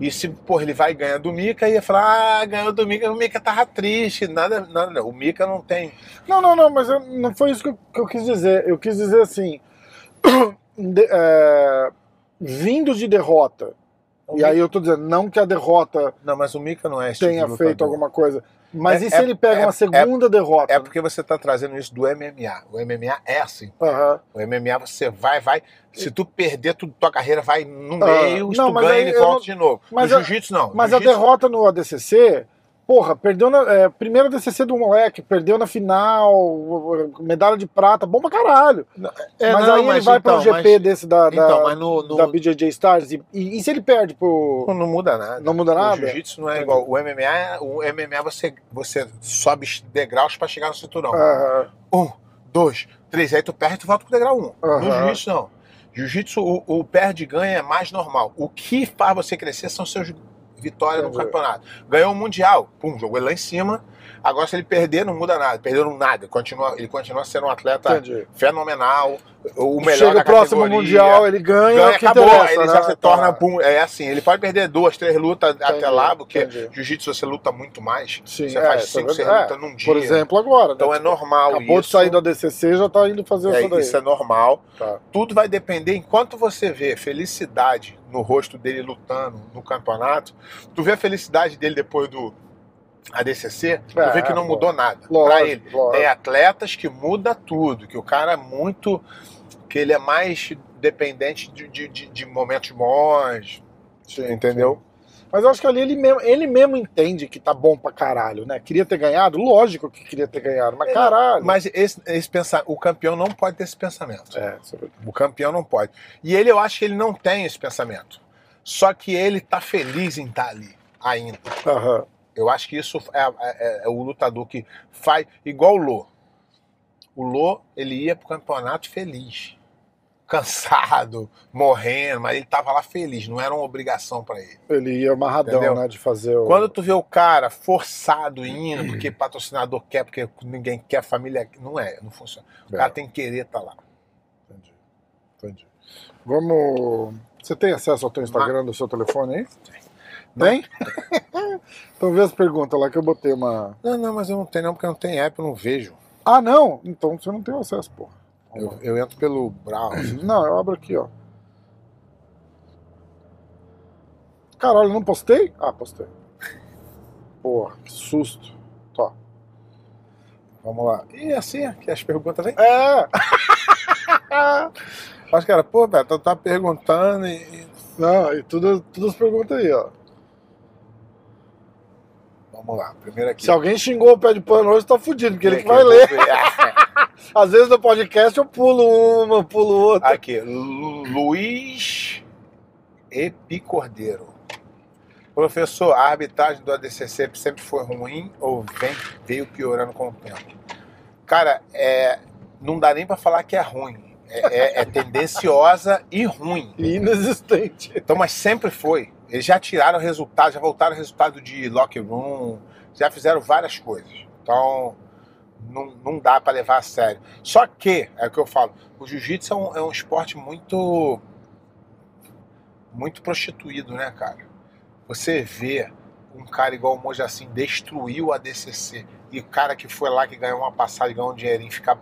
E se, porra, ele vai ganhar do Mika, ia falar, ah, ganhou do Mika, o Mika tava triste, nada, nada, o Mika não tem. Não, não, não, mas eu- não foi isso que eu, que eu quis dizer. Eu quis dizer assim. de- é, vindo de derrota. E aí eu tô dizendo, não que a derrota Não, mas o Mika não é tipo tenha de feito alguma coisa. Mas É- e se é- ele pega é- uma segunda derrota? É porque você tá trazendo isso do MMA. O MMA é assim. Aham. O MMA você vai, vai. Se tu perder, tu, tua carreira vai no Ah, meio, se não, tu mas ganha, aí ele volta não- de novo. mas no a- jiu-jitsu não. Mas a Jiu-jitsu- derrota no ADCC, porra, perdeu na. É, primeira DCC do moleque, perdeu na final, medalha de prata, bom pra caralho. É, mas não, aí ele mas vai então, pro GP mas- desse da, da, Então, no, no- da BJJ Stars. E, e- e se ele perde pro. não muda nada. Não muda O nada? jiu-jitsu não é Entendi. igual. O MMA, é- o MMA você, você sobe degraus pra chegar no cinturão. Um, dois, três. Aí tu perde e tu volta pro degrau um. No Aham. jiu-jitsu, não. Jiu-jitsu, o, o perde e ganha é mais normal. O que faz você crescer são seus vitórias no campeonato. Ganhou o Mundial, pum, jogou ele lá em cima. Agora, se ele perder, não muda nada. Perderam nada. Continua, ele continua sendo um atleta Entendi. fenomenal. O melhor Chega da o próximo categoria. Mundial, ele ganha, ganha, acabou. ele né? já se torna Tá. É assim, ele pode perder duas, três lutas até Entendi, lá, porque jiu-jitsu você luta muito mais. Sim, você é, faz é cinco, seis verdade. lutas num dia. Por exemplo, agora. Então né? é normal Acabou isso. de sair do ADCC já tá indo fazer É, isso daí. isso é normal. Tá. Tudo vai depender enquanto você vê felicidade no rosto dele lutando no campeonato. Tu vê a felicidade dele depois do ADCC, tu É, vê que não mudou nada. Pra ele. lógico. Tem atletas que muda tudo, que o cara é muito. que ele é mais dependente de, de, de- de momentos bons. Sim, entendeu? sim. Mas eu acho que ali ele mesmo, ele mesmo entende que tá bom pra caralho, né? Queria ter ganhado? Lógico que queria ter ganhado, mas caralho. Mas esse, esse pensar, o campeão não pode ter esse pensamento. É, é. O campeão não pode. E ele, eu acho que ele não tem esse pensamento. Só que ele tá feliz em estar ali ainda. Aham. Eu acho que isso é, é- é o lutador que faz. Igual o Lô. O Lô, ele ia pro campeonato feliz. Cansado, morrendo, mas ele tava lá feliz, não era uma obrigação pra ele. Ele ia amarradão, Entendeu? né? De fazer o. Quando tu vê o cara forçado indo, porque patrocinador quer, porque ninguém quer, família. Não é, não funciona. O É. cara tem que querer estar lá. Entendi. Entendi. Vamos. Você tem acesso ao teu Instagram do seu telefone aí? Tem? então vê as perguntas lá que eu botei uma. Não, não, mas eu não tenho, não, porque não tem app, eu não vejo. Ah, não? Então você não tem acesso, porra. Eu, eu entro pelo browser. Não, eu abro aqui, ó. Caralho, eu não postei? Ah, postei. Porra, que susto. Tá. Vamos lá. E assim, que as perguntas vêm. É! Mas, cara, pô, Beto, tá perguntando e. Não, e tudo, tudo as perguntas aí, ó. Vamos lá, primeiro aqui. Se alguém xingou o pé de pano hoje, tá fudido, porque ele que vai ler. Às vezes no podcast eu pulo uma, eu pulo outra. Aqui, Lu- Luiz Epi Cordeiro. Professor, a arbitragem do ADCC sempre foi ruim ou vem, veio piorando com o tempo? Cara, é, não dá nem pra falar que é ruim. É, é- é tendenciosa e ruim. E inexistente. Então, mas sempre foi. Eles já tiraram resultado, já voltaram resultado de locker room, já fizeram várias coisas. Então, não, não dá para levar a sério. Só que, é o que eu falo, o jiu-jitsu é um, é um esporte muito. muito prostituído, né, cara? Você vê um cara igual o Mojacin destruiu o ADCC e o cara que foi lá que ganhou uma passagem, ganhou um dinheirinho, ficar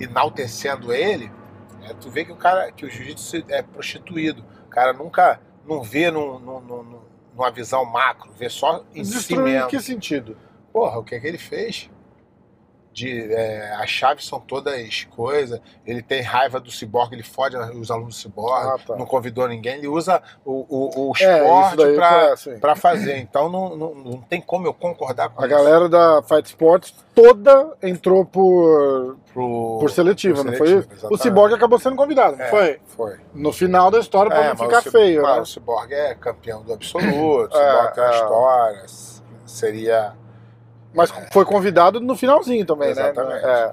enaltecendo ele, é, tu vê que o cara, que o jiu-jitsu é prostituído. O cara nunca não vê num, num- num- numa visão macro, vê só em si Destruir em mesmo. que sentido? Porra, o que é que ele fez? De, é, as chaves são todas coisas. Ele tem raiva do ciborgue, ele fode os alunos do ciborgue, Ah, tá. não convidou ninguém. Ele usa o, o, o É, esporte daí pra, foi assim. fazer. Então não, não, não tem como eu concordar com A isso. galera da Fight Sports toda entrou por, Pro- por seletiva, não foi isso? O. Cyborg acabou sendo convidado, não É, foi? Foi. No final da história, pra É, não ficar feio, né? O Cyborg é campeão do absoluto, o É, Cyborg tem uma é. história. Seria. Mas foi convidado no finalzinho também, Exatamente. né? É.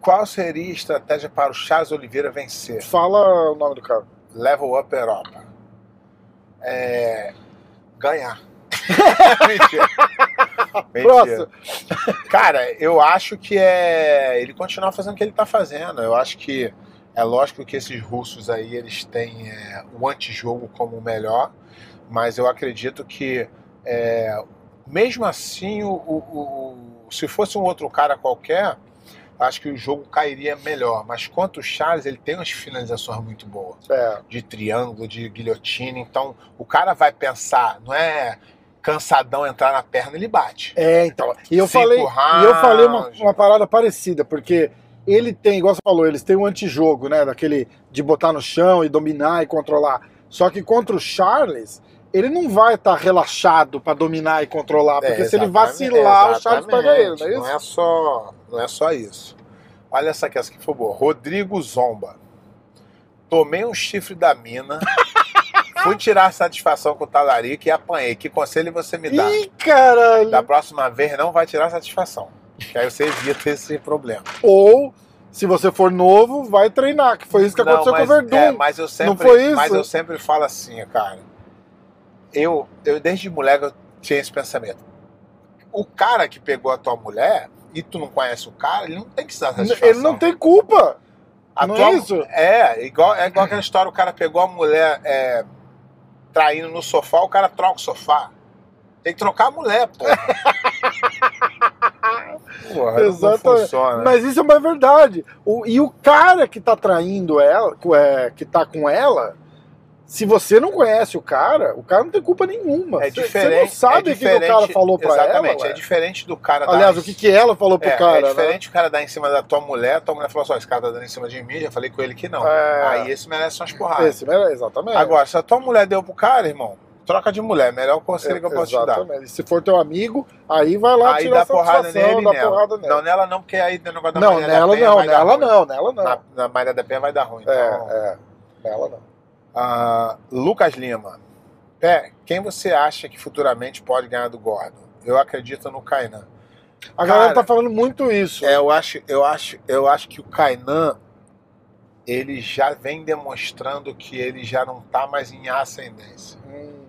Qual seria a estratégia para o Charles Oliveira vencer? Fala o nome do cara. Level Up Europa. É. Ganhar. Mentira. Próximo. Cara, eu acho que é ele continuar fazendo o que ele tá fazendo. Eu acho que é lógico que esses russos aí eles têm é, o antijogo como o melhor, mas eu acredito que é, mesmo assim, o, o- o- se fosse um outro cara qualquer, acho que o jogo cairia melhor. Mas quanto o Charles, ele tem umas finalizações muito boas É. de triângulo, de guilhotina. Então, o cara vai pensar, não é cansadão entrar na perna, ele bate. É, então. E eu Cinco falei, e eu falei uma, rounds. uma parada parecida, porque ele tem, igual você falou, eles têm um antijogo, né? Daquele de botar no chão e dominar e controlar. Só que contra o Charles, ele não vai estar relaxado pra dominar e controlar, porque É, se ele vacilar, o Charles pega ele, não é Não isso? é só, não é só isso. Olha essa aqui, essa aqui foi boa. Rodrigo Zomba. Tomei um chifre da mina. fui tirar satisfação com o talarico e apanhei. Que conselho você me dá? Ih, caralho! Da próxima vez não vai tirar satisfação. Que aí você evita esse problema. Ou, se você for novo, vai treinar, que foi isso que Não, aconteceu mas, com o Verdun. é, mas eu sempre, foi isso? Mas eu sempre falo assim, cara. Eu, eu desde moleque eu tinha esse pensamento. O cara que pegou a tua mulher e tu não conhece o cara, ele não tem que se dar satisfação. Ele não tem culpa. A não tua- é isso? É, igual, é igual aquela história, o cara pegou a mulher é, traindo no sofá, o cara troca o sofá. Tem que trocar a mulher, porra. porra Exatamente. funciona. Mas isso é uma verdade. O- e o cara que tá traindo ela, que é, que tá com ela, se você não conhece o cara, o cara não tem culpa nenhuma. É diferente. Você não sabe é o que, o cara falou pra Exatamente, ela. é ué. diferente do cara Aliás, dar o que, que ela falou pro é, cara, é né? diferente o cara dar em cima da tua mulher, tua mulher falou assim: esse cara tá dando em cima de mim, já falei com ele que não. É. Aí esse merece umas porradas. Esse, né? exatamente. Agora, se a tua mulher deu pro cara, irmão, troca de mulher. Melhor conselho que eu posso te dar. Exatamente. Se for teu amigo, aí vai lá Aí tirar dá porrada nele dá nela. porrada nela. Não, nela não, porque aí tem negócio da Não, nela não, nela não, nela não. Na, na Maria da Penha vai dar ruim. É, Então, é. Nela não. Lucas Lima. Pé, quem você acha que futuramente pode ganhar do Gordon? Eu acredito no Kainan. A galera Cara, tá falando muito isso. É, eu acho, eu acho, eu acho que o Kainan ele já vem demonstrando que ele já não tá mais em ascendência. Hum,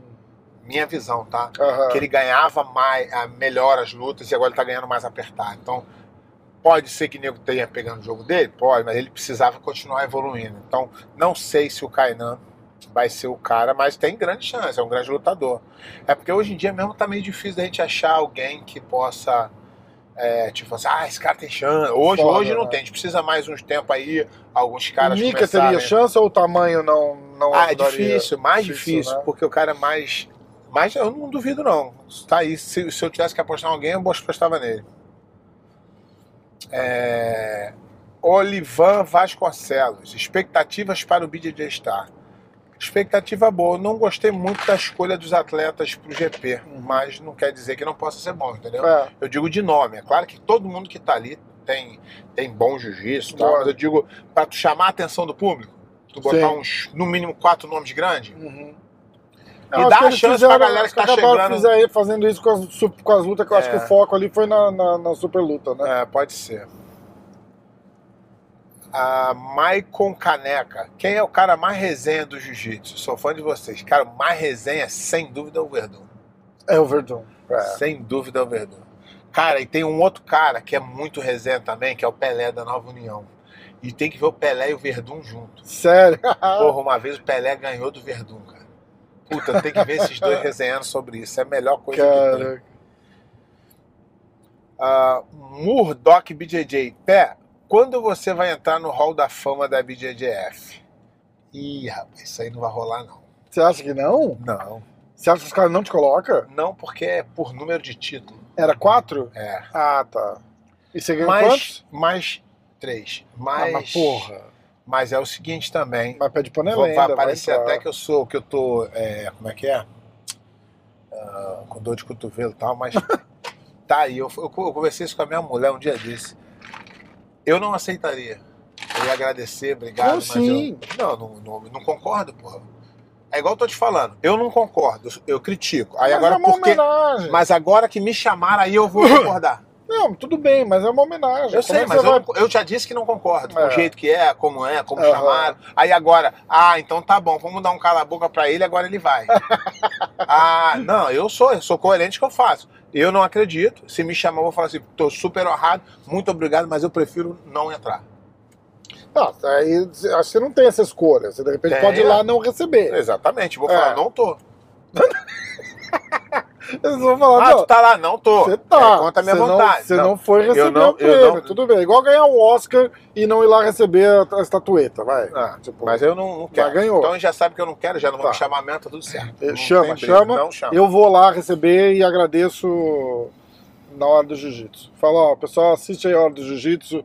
Minha visão, tá? aham. Que ele ganhava mais, melhor as lutas e agora ele tá ganhando mais apertado. Então, pode ser que o nego tenha pegando o jogo dele? Pode, mas ele precisava continuar evoluindo. Então, não sei se o Kainan vai ser o cara, mas tem grande chance, é um grande lutador. É porque hoje em dia mesmo tá meio difícil da gente achar alguém que possa. é, tipo assim, ah, esse cara tem chance. Hoje, Foda, hoje não né? tem, a gente precisa mais uns tempos aí, alguns O caras Mika começarem- teria chance ou o tamanho não não ah, é difícil, mais Difícil, difícil, né? porque o cara é mais. Mas eu não duvido, não. Tá aí, se, se eu tivesse que apostar em alguém, eu apostava nele. É... Olivan Vasconcelos. Expectativas para o BJJ Star. Expectativa boa. Eu não gostei muito da escolha dos atletas para o GP, mas não quer dizer que não possa ser bom, entendeu? É, Eu digo de nome. É claro que todo mundo que tá ali tem, tem bom jiu-jitsu, mas eu digo para tu chamar a atenção do público, tu botar Sim. uns, no mínimo, quatro nomes grandes, uhum. E Eu acho dá a chance fizeram- pra galera que acho tá chegando. fizer- fazendo isso com as, com as lutas, que eu acho É. que o foco ali foi na, na, na super luta, né? É, pode ser. A Maicon Caneca. Quem é o cara mais resenha do jiu-jitsu? Sou fã de vocês. Cara, mais resenha, sem dúvida, é o Verdun. É, o Verdun. É. Sem dúvida, é o Verdun. Cara, e tem um outro cara que é muito resenha também, que é o Pelé da Nova União. E tem que ver o Pelé e o Verdun junto. Sério? Porra, uma vez o Pelé ganhou do Verdun, cara. Puta, tem que ver esses dois resenhando sobre isso. É a melhor coisa que tem. Ah, Murdoch BJJ. Pé, quando você vai entrar no hall da fama da BJJF? Ih, rapaz, isso aí não vai rolar, não. você acha que não? Não. Você acha que os caras não te colocam? Não, porque é por número de título. Era quatro? É. Ah, tá. E você ganhou Mais, quantos? mais três. Ah, Mais. mas porra. Mas é o seguinte também. Mas pede Vou- panelenda. vai parecer entrar. até que eu sou, que eu tô. é, como é que é? Ah, com dor de cotovelo e tal, mas. tá aí. Eu, eu, eu conversei isso com a minha mulher um dia desse. Eu não aceitaria. Eu ia agradecer, obrigado, mas assim? eu. Não, não, não, concordo, porra. É igual eu tô te falando. Eu não concordo, eu, eu critico. Aí Mas agora é porque. homenagem. Mas agora que me chamaram, aí eu vou concordar. Não, tudo bem, mas é uma homenagem. Eu Como sei, é mas eu, vai- eu já disse que não concordo com É. o jeito que é, como é, como Aham. chamaram. Aí agora, ah, então tá bom, vamos dar um cala-boca pra ele, agora ele vai. ah, não, eu sou, eu sou coerente que eu faço. Eu não acredito. Se me chamar, eu vou falar assim, tô super honrado, muito obrigado, mas eu prefiro não entrar. Não, aí acho que você não tem essa escolha. Você de repente Tem, pode ir é. lá não receber. Exatamente, vou É. falar, não tô. Eles vão falar, Ah, não, tu tá lá, não tô. você tá. É contra a minha vontade. Não, você não, foi receber não- o prêmio, não- tudo bem. Igual ganhar um Oscar e não ir lá receber a, a estatueta, vai. Ah, Tipo, mas eu não, não quero. ganhou. Então já sabe que eu não quero, já não Tá. me chamar mesmo, tá tudo certo. Eh, Não chama, chama. Não chama. Eu vou lá receber e agradeço na hora do jiu-jitsu. Fala, ó, pessoal, assiste aí a hora do jiu-jitsu,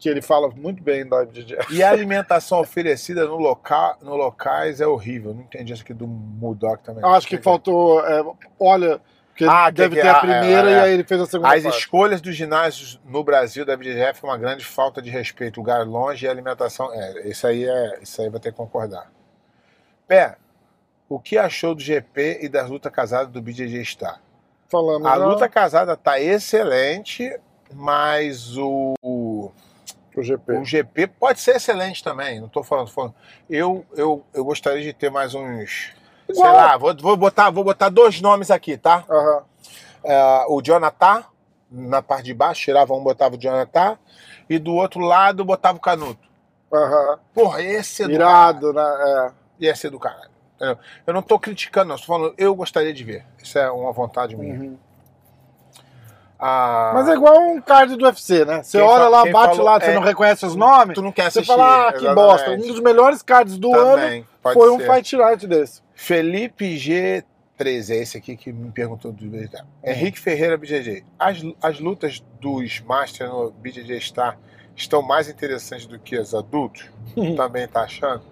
que ele fala muito bem da DJ. E a alimentação oferecida no, local, no locais é horrível. Não entendi isso aqui do Mudok também. Acho que faltou. é, olha, porque Ah, que- deve que- ter a ah, primeira é, é. e aí ele fez a segunda As parte. escolhas dos ginásios no Brasil da BGF é uma grande falta de respeito. Lugar longe e alimentação. É, isso aí é. Isso aí vai ter que concordar. Pé, o que achou do GP e das lutas casadas do BJJ Star? Falando A já luta casada tá excelente, mas o, o, GP. o GP pode ser excelente também. Não tô falando. falando. Eu, eu, eu gostaria de ter mais uns. Sei lá, vou, vou, botar, vou botar dois nomes aqui, tá? É, o Jonathan, na parte de baixo, tirava um, botava o Jonathan, e do outro lado botava o Canuto. Aham. Porra, esse é do Irado, né? É. Ia ser do caralho. entendeu? Eu não tô criticando, não. Tô falando, eu gostaria de ver. Isso é uma vontade minha. Uhum. Ah, Mas é igual um card do UFC, né? Você Quem olha lá, bate falou- lá, você é, não reconhece os nomes, tu não quer você assistir. fala, ah, que exatamente. bosta. Um dos melhores cards do Também, ano foi um ser. Fight Night desse. Felipe G13, é esse aqui que me perguntou do BJJ. Uhum. Henrique Ferreira BJJ. As, as lutas dos Master no BJJ Star estão mais interessantes do que as adultos? Uhum. Também tá achando?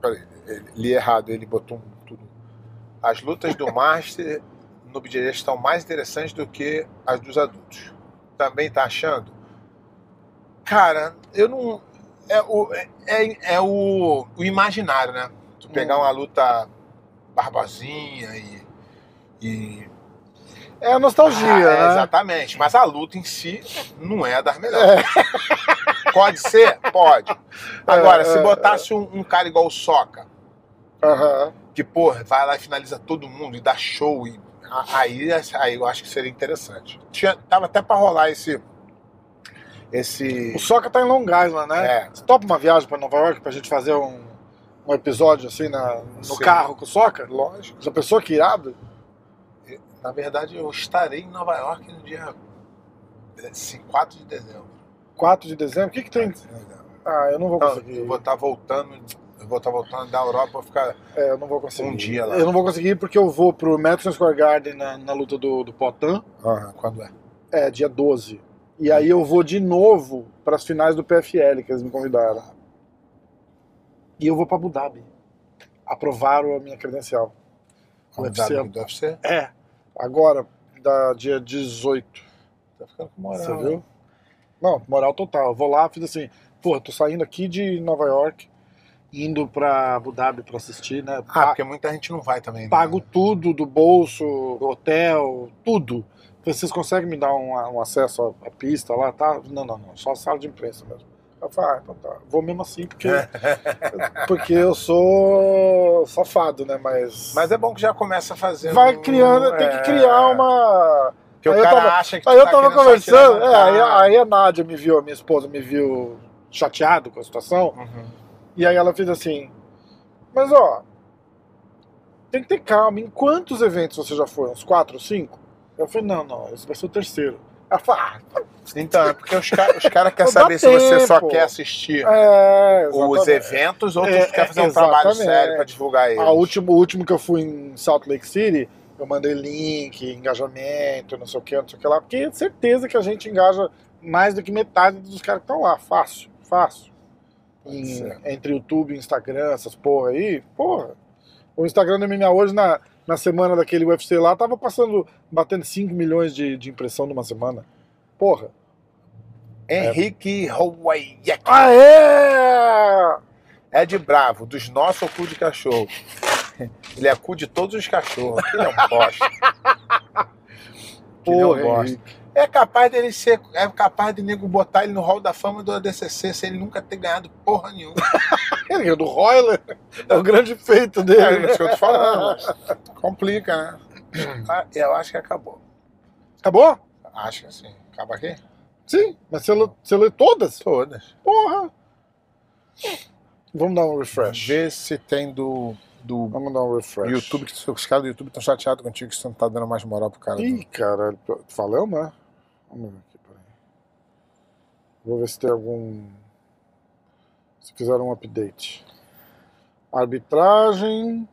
Peraí, li errado, ele botou um tudo. As lutas do Master BJJ estão mais interessantes do que as dos adultos. Também tá achando? Cara, eu não. É o, é, é o, o imaginário, né? Tu pegar Hum. uma luta barbosinha e. e É a nostalgia, Ah, é, né? Exatamente. Mas a luta em si não é das melhores. Pode ser? Pode. Agora, É, se é, botasse um, um cara igual o Soca, Aham. que, porra, vai lá e finaliza todo mundo e dá show, e, a- aí, aí eu acho que seria interessante. Tinha, tava até pra rolar esse. Esse. O Soca tá em Long Island, né? É. Você topa uma viagem pra Nova York pra gente fazer um, um episódio assim na, no Sim. carro com o Soca? Lógico. Já pensou que irado? Na verdade, eu estarei em Nova York no dia assim, 4 de dezembro. 4 de dezembro? O que que tem? 4 de dezembro. Ah, eu não vou Não, conseguir. eu vou estar voltando. Vou estar voltando da Europa vou ficar. É, eu não vou conseguir. Um dia lá. Eu não vou conseguir porque eu vou pro Madison Square Garden na, na luta do, do Potan. Ah, quando é? É, dia 12. E aí eu vou de novo para as finais do PFL que eles me convidaram. E eu vou para Abu Dhabi. Aprovaram a minha credencial. O UFC. do UFC? É, agora, da dia 18. Tá ficando com moral. Você né? viu? Não, moral total. Eu vou lá, fiz assim, pô, tô saindo aqui de Nova York, indo pra Abu Dhabi pra assistir, né? Ah, porque muita gente não vai também. né? Pago tudo do bolso, hotel, tudo. Vocês conseguem me dar um, um acesso à, à pista lá, tá? Não, não, não, só a sala de imprensa mesmo. Eu falei, ah, então tá. Vou mesmo assim, porque, porque eu sou safado, né? Mas, Mas é bom que já começa a fazer. vai um- criando, tem que é, criar uma. Que o Aí eu cara tava- acha que Aí eu tá tava conversando, é, aí, aí a Nádia me viu, a minha esposa me viu chateado com a situação, Uhum. E aí ela fez assim, mas ó, tem que ter calma, em quantos eventos você já foi? Uns quatro, cinco? Eu falei, não, não, esse vai ser o terceiro. Ela falou, ah, Então, é porque os caras os querem saber se você só tempo. quer assistir é, os eventos ou tu É, quer fazer é, um trabalho exatamente. sério pra divulgar eles. A último, o último que eu fui em Salt Lake City, eu mandei link, engajamento, não sei o que, não sei o que lá, porque é certeza que a gente engaja mais do que metade dos caras que estão lá. Fácil, fácil. Em- ser. entre YouTube, Instagram, essas porra aí, porra. O Instagram do MMA hoje, na, na semana daquele UFC lá, tava passando, batendo 5 milhões de, de impressão numa semana. Porra. Henrique Hawaiiak. Aê! É de bravo, dos nossos cu de cachorro. Ele é cu de todos os cachorros. Ele é um bosta. É Porra, bosta. Henrique. É capaz dele ser. É capaz de nego botar ele no hall da fama do ADCC sem ele nunca ter ganhado porra nenhuma. Ele é do Royler. É o grande feito É dele. né? isso que eu tô falando. mas Complica, né? Ah, Eu acho que acabou. Acabou? Acho que sim. Acaba aqui? Sim, mas você lê, você lê todas? Todas. Porra! Vamos dar um refresh. Vê se tem do, do Vamos dar um refresh. YouTube, que os caras do YouTube estão chateados contigo que você não tá dando mais moral pro cara. Ih, caralho. Falamos, né? Vamos ver aqui, peraí. Vou ver se tem algum. Se fizeram um update. Arbitragem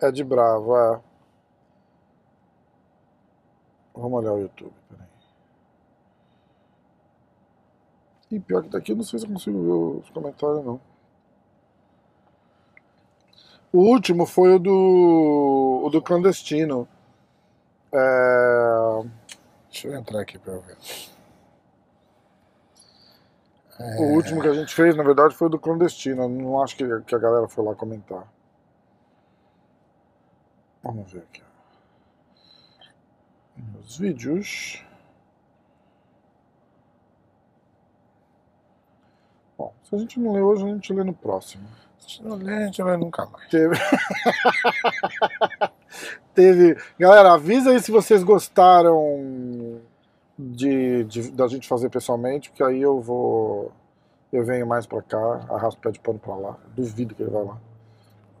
é de bravo, é. Vamos olhar o YouTube, peraí. E pior que daqui eu não sei se eu consigo ver os comentários, não. O último foi o do. o do clandestino. É, Deixa eu entrar aqui eu ver. O último que a gente fez, na verdade, foi do clandestino. Não acho que, que a galera foi lá comentar. Vamos ver aqui. Os vídeos. Bom, se a gente não lê hoje, a gente lê no próximo. Não lê, a gente lê nunca mais. Teve. Teve. Galera, avisa aí se vocês gostaram de, de- da gente fazer pessoalmente, porque aí eu vou. Eu venho mais pra cá, arrasto o pé de pano pra lá. Duvido que ele vai lá.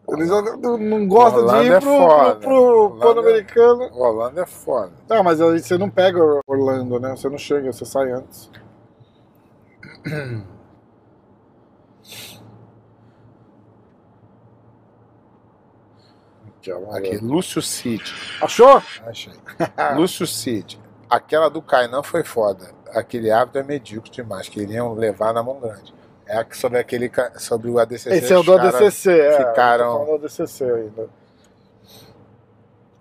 Ele já não, não gosta de ir é pro, foda. pro, pro Orlando é- Pan-Americano. Holanda é foda. Não, mas aí você não pega Orlando, né? Você não chega, você sai antes. Aqui, ó, vamos Aqui. Lúcio Cid. Achou? Achei. Lúcio Cid. Aquela do Kainan foi foda. Aquele hábito é medíocre demais. Queriam levar na mão grande. É sobre aquele sobre o ADCC. Esse é o do ADCC, é. ficaram- falando do ADCC ainda.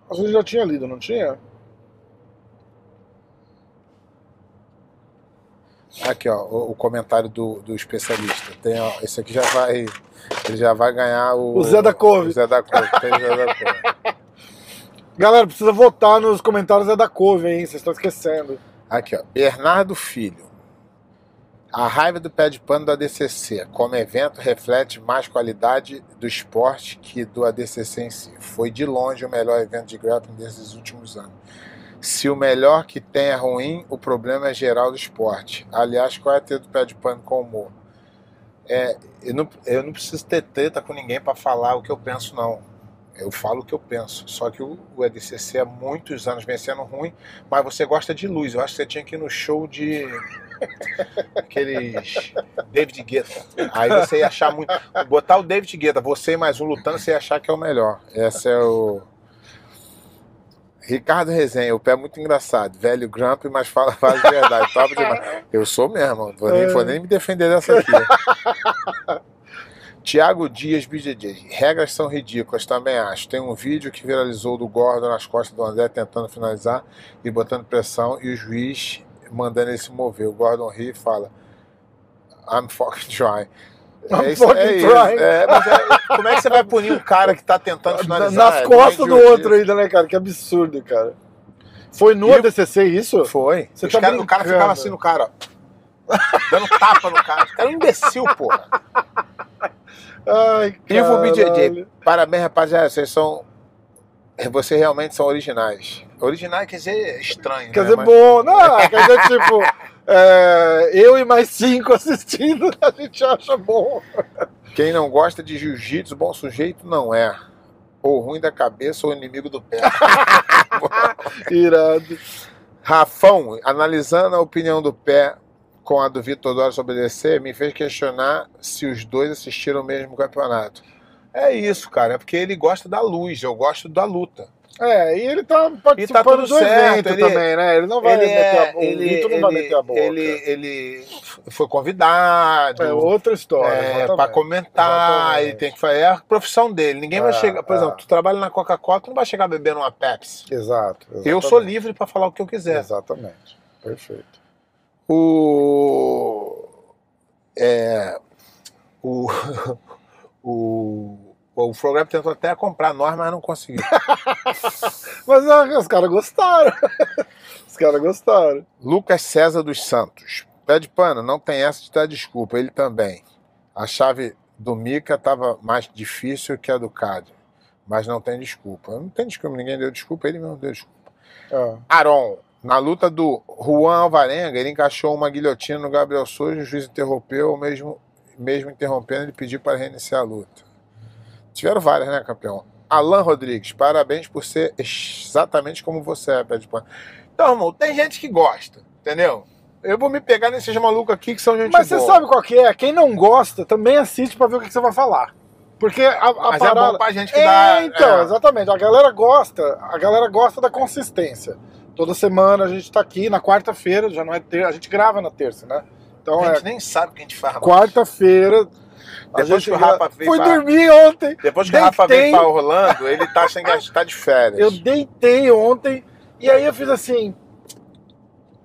A gente já tinha lido, não tinha? Aqui, ó, o, o comentário do, do especialista. Tem, ó, esse aqui já vai. Ele já vai ganhar o. O Zé da Couve. O Zé da Couve. Tem Zé da Couve. Galera, precisa votar nos comentários é da Couve, hein? Vocês estão esquecendo. Aqui, ó. Bernardo Filho. A raiva do pé de pano do ADCC, como evento, reflete mais qualidade do esporte que do ADCC em si. Foi de longe o melhor evento de grappling desses últimos anos. Se o melhor que tem é ruim, o problema é geral do esporte. Aliás, qual é a treta do pé de pano com o humor? É, eu, não, eu não preciso ter treta com ninguém para falar o que eu penso, não. Eu falo o que eu penso. Só que o, o ADCC há muitos anos vem sendo ruim, mas você gosta de luz. Eu acho que você tinha que ir no show de aqueles David Guetta. Aí você ia achar muito. Botar o David Guetta, você e mais um lutando, você ia achar que é o melhor. Esse é o. Ricardo Resenha, o pé é muito engraçado. Velho Grump, mas fala, fala de verdade. Top demais. Eu sou mesmo, vou nem, vou nem me defender dessa aqui. Tiago Dias, BJJ. Regras são ridículas, também acho. Tem um vídeo que viralizou do Gordon nas costas do André tentando finalizar e botando pressão e o juiz mandando ele se mover. O Gordon ri e fala: I'm fucking trying. I'm isso, fucking isso. É, mas é- como é que você vai punir um cara que tá tentando finalizar? Nas É, costas do outro ainda, né, cara? Que absurdo, cara. Foi no ADCC isso? Foi. Você tá cara- o cara ficava assim no cara, ó. Dando tapa no cara. O cara é um imbecil, porra. Ai, caralho. BJJ. Parabéns, rapaziada. Vocês são. Vocês realmente são originais. Originais quer dizer estranho. Quer né? dizer, Mas- bom. Não, quer dizer, tipo, é, eu e mais cinco assistindo, a gente acha bom. Quem não gosta de jiu-jitsu, bom sujeito não é. Ou ruim da cabeça ou inimigo do pé. Irado. Rafão, analisando a opinião do pé com a do Vitor Dória sobre DC, me fez questionar se os dois assistiram o mesmo campeonato. É isso, cara. É porque ele gosta da luz, eu gosto da luta. É, e ele tá participando tudo do certo, evento ele- também, né? Ele não vai ele meter é, a boca. ele, o Vitor não ele, vai meter a boca. Ele, ele foi convidado. É outra história. É, para comentar, Exatamente. ele tem que fazer. É a profissão dele. Ninguém vai É, chegar. Por é. exemplo, tu trabalha na Coca-Cola, tu não vai chegar bebendo uma Pepsi. Exato. Eu exatamente. sou livre para falar o que eu quiser. Exatamente. Perfeito. O. É. O. O. O Flograp tentou até comprar nós, mas não conseguiu. Mas ah, os caras gostaram. Os caras gostaram. Lucas César dos Santos. Pé de pano, não tem essa de dar desculpa. Ele também. A chave do Mica estava mais difícil que a do Cade. Mas não tem desculpa. Não tem desculpa, ninguém deu desculpa, ele mesmo deu desculpa. Ah, Aron, na luta do Juan Alvarenga, ele encaixou uma guilhotina no Gabriel Souza, o juiz interrompeu, mesmo, mesmo interrompendo, ele pediu para reiniciar a luta. Tiveram várias, né, campeão? Alan Rodrigues, parabéns por ser exatamente como você é, pé de pano. Então, irmão, tem gente que gosta, entendeu? Eu vou me pegar nesses malucos aqui que são gente Mas você boa. sabe qual que é? Quem não gosta também assiste pra ver o que que você vai falar. Porque a, a Mas parada... é bom pra gente que É, dá... então, é. exatamente. A galera gosta, a galera gosta da consistência. Toda semana a gente tá aqui na quarta-feira, já não é ter, a gente grava na terça, né? Então A é gente nem sabe o que a gente faz. quarta-feira. Depois que o Rafa veio Fui pra- dormir ontem. Depois que o Rafa veio pra Orlando, ele tá a gente tá de férias. Eu deitei ontem e aí eu fiz assim.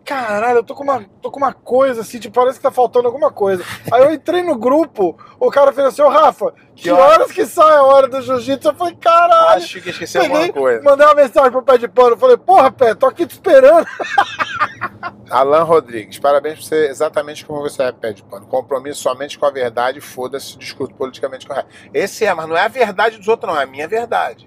Caralho, eu tô com uma, tô com uma coisa assim, tipo, parece que tá faltando alguma coisa. Aí eu entrei no grupo, o cara fez assim, ô Rafa, que, Que horas? que sai a hora do jiu-jitsu? Eu falei, caralho. Acho que esqueci alguma Peguei, coisa. mandei uma mensagem pro pé de pano, falei, porra, pé, tô aqui te esperando. Alan Rodrigues, parabéns por ser exatamente como você é, pede pano. Compromisso somente com a verdade, foda-se, discurso politicamente correto. Esse é, mas não é a verdade dos outros, não, é a minha verdade.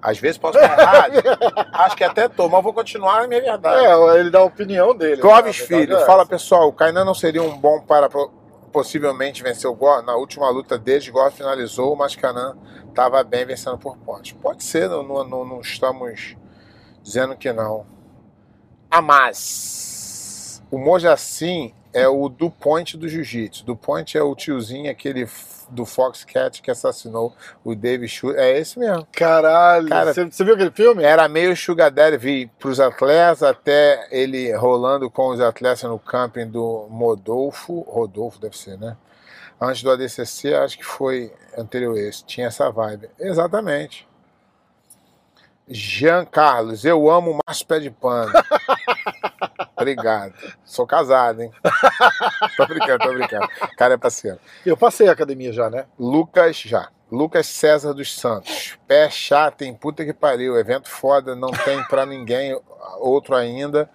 Às vezes posso estar errado, acho que até tô, mas vou continuar na minha verdade. É, ele dá a opinião dele. Clóvis né? Filho, é fala pessoal, o Kainan não seria um bom para po- possivelmente vencer o Gó? Na última luta desde Gó finalizou, mas Kainan estava bem vencendo por pontos. Pode ser, não, não- não- estamos dizendo que não. Amas. O Mojacin é o do Point do Jiu-Jitsu. Do Point é o tiozinho, aquele do Foxcat que assassinou o David Schu. É esse mesmo. Caralho, Cara- você, você viu aquele filme? Era meio sugar daddy para os atletas, até ele rolando com os atletas no camping do Modolfo, Rodolfo deve ser, né? Antes do ADCC, acho que foi anterior a esse, tinha essa vibe. Exatamente. Jean Carlos, eu amo o Márcio Pé de Pano. Obrigado. Sou casado, hein? tô brincando, tô brincando. Cara é parceiro. Eu passei a academia já, né? Lucas já. Lucas César dos Santos. Pé chato, hein? Puta que pariu. Evento foda, não tem pra ninguém outro ainda.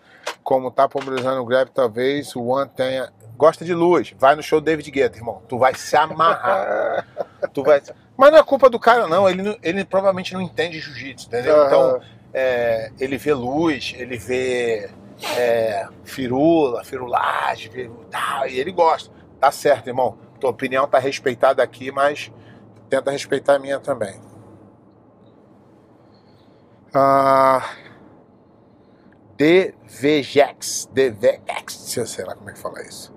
Como tá popularizando o Grab, talvez o One tenha. Gosta de luz. Vai no show David Guetta, irmão. Tu vai se amarrar. tu vai. Mas não é culpa do cara, não. Ele, não- ele provavelmente não entende jiu-jitsu, entendeu? Então, é, ele vê luz, ele vê é, firula, firulagem, tal, e ele gosta. Tá certo, irmão. Tua opinião tá respeitada aqui, mas tenta respeitar a minha também. Ah, DVGX, DVX, sei lá como é que fala isso.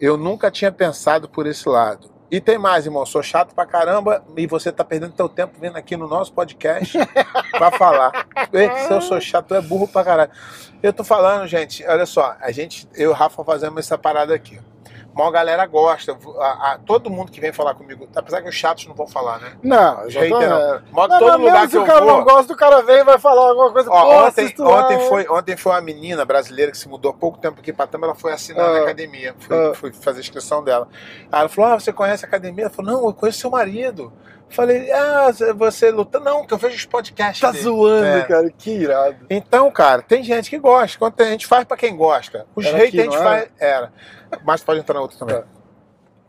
Eu nunca tinha pensado por esse lado. E tem mais, irmão, sou chato pra caramba e você tá perdendo teu tempo vindo aqui no nosso podcast pra falar. Se eu sou chato, tu é burro pra caralho. Eu tô falando, gente, olha só, a gente, eu e o Rafa fazemos essa parada aqui. Uma galera gosta, a- a- todo mundo que vem falar comigo, apesar que os chatos não vão falar, né? Não, já tô, não. Mas Não, todo não, lugar que eu o cara vou... não gosta, o cara vem e vai falar alguma coisa. Ó, ontem, lá, ontem, é. foi, ontem foi uma menina brasileira que se mudou há pouco tempo aqui para Tama, ela foi assinar na Ah. academia, fui, Ah. fui fazer a inscrição dela. Aí ela falou: Ah, você conhece a academia? Ela falou: Não, eu conheço seu marido. Falei: Ah, você luta? Não, que eu vejo os podcasts. Tá dele." zoando, É. cara. Que irado. Então, cara, tem gente que gosta. Quando a gente faz pra quem gosta. Os Era haters aqui, a gente não faz. Era. Mas pode entrar na outra também. Tá.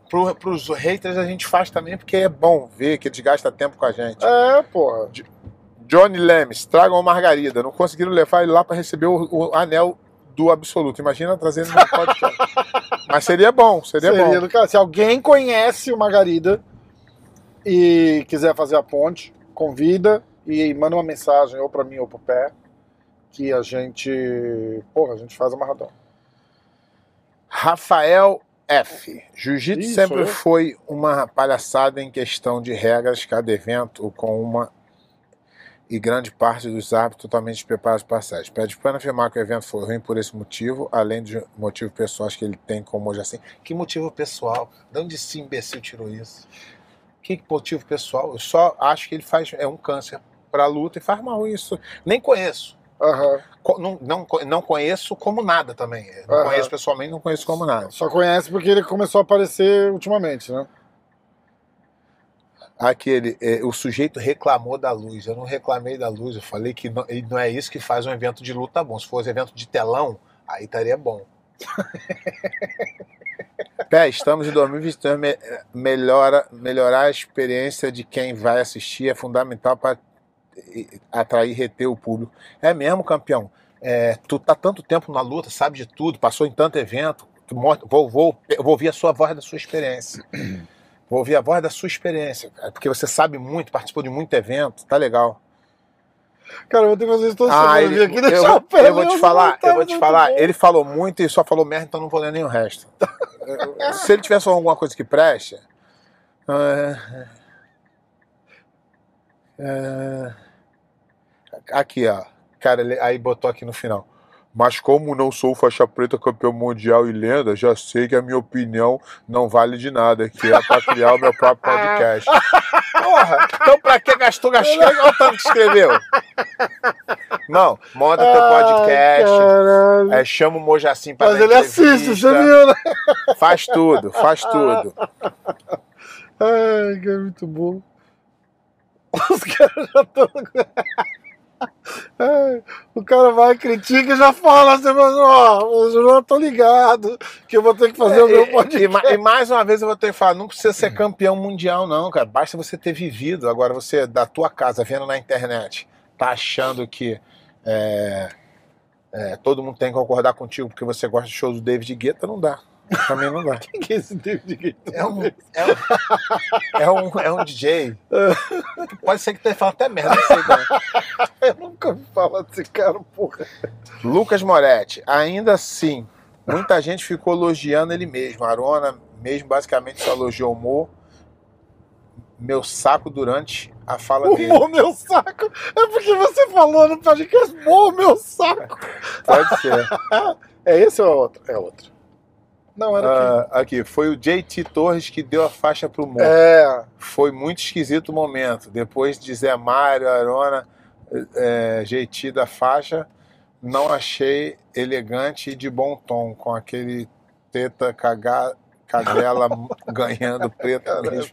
Pro, pros haters a gente faz também porque é bom ver que eles gastam tempo com a gente. É, porra. Johnny Lemes, tragam a Margarida. Não conseguiram levar ele lá pra receber o, o anel do absoluto. Imagina trazendo no podcast. Mas seria bom, seria, Seria bom. cara. Se alguém conhece o Margarida e quiser fazer a ponte, convida e manda uma mensagem ou pra mim ou pro pé que a gente, porra, a gente faz amarradão. Rafael F. Jiu-jitsu Isso, sempre eu. foi uma palhaçada em questão de regras, cada evento com uma e grande parte dos árbitros totalmente despreparados para sete. Pede para afirmar que o evento foi ruim por esse motivo, além de motivos pessoais que ele tem como hoje assim. Que motivo pessoal? De onde esse imbecil tirou isso? Que motivo pessoal? Eu só acho que ele faz é um câncer para luta e faz mal isso. Nem conheço. Co- Não, não, não conheço como nada também. Não Aham. conheço pessoalmente, não conheço como nada. Só conhece porque ele começou a aparecer ultimamente, né? Aquele, é, o sujeito reclamou da luz. Eu não reclamei da luz. Eu falei que não, não é isso que faz um evento de luta bom. Se fosse evento de telão, aí estaria bom. Pé, estamos em 2022. Me, melhora, melhorar a experiência de quem vai assistir é fundamental para atrair e reter o público. É mesmo, campeão. É, tu tá tanto tempo na luta, sabe de tudo, passou em tanto evento. Vou, vou, vou ouvir a sua voz da sua experiência. Vou ouvir a voz da sua experiência, porque você sabe muito, participou de muito evento, tá legal. Cara, eu vou ter que fazer isso toda Ah, ele, aqui eu, deixar vou, eu vou te falar, tá eu vou te falar. bom. Ele falou muito e só falou merda, então não vou ler nem o resto. Se ele tivesse alguma coisa que preste. é, é, aqui, ó. Cara, ele, aí botou aqui no final. Mas como não sou faixa preta campeão mundial e lenda, já sei que a minha opinião não vale de nada, que é pra criar o meu próprio podcast. Porra, então pra que gastou, gastou? Olha o tanto que escreveu. Não, monta teu podcast, caralho. é, chama o Mojacim pra Mas ele assiste, entrevista, você viu, né? Faz tudo, faz tudo. Ai, que é muito bom. Os caras já estão. É, o cara vai, critica e já fala assim, mas ó, eu já tô ligado que eu vou ter que fazer o meu É, E, podcast. ma- e mais uma vez eu vou ter que falar, não precisa ser campeão mundial, não, cara. Basta você ter vivido. Agora, você, da tua casa, vendo na internet, tá achando que é, é, todo mundo tem que concordar contigo porque você gosta de show do David Guetta, não dá. Mim não dá. Quem que é esse David Guetta? É um, é um, é um, é um DJ. Pode ser que tenha falado até merda, não sei. Eu nunca ouvi falar desse cara, porra. Lucas Moretti, ainda assim, muita gente ficou elogiando ele mesmo. Arona mesmo basicamente só elogiou o Mo, meu saco durante a fala dele. Humor meu saco. É porque você falou no podcast, humor meu saco. Pode ser. É esse ou é outro? É outro. Não, era aqui. Ah, aqui, foi o JT Torres que deu a faixa pro Mo. É, Foi muito esquisito o momento. Depois de Zé Mário, Arona, é, JT da faixa, não achei elegante e de bom tom, com aquele teta caga, cadela ganhando preta mesmo.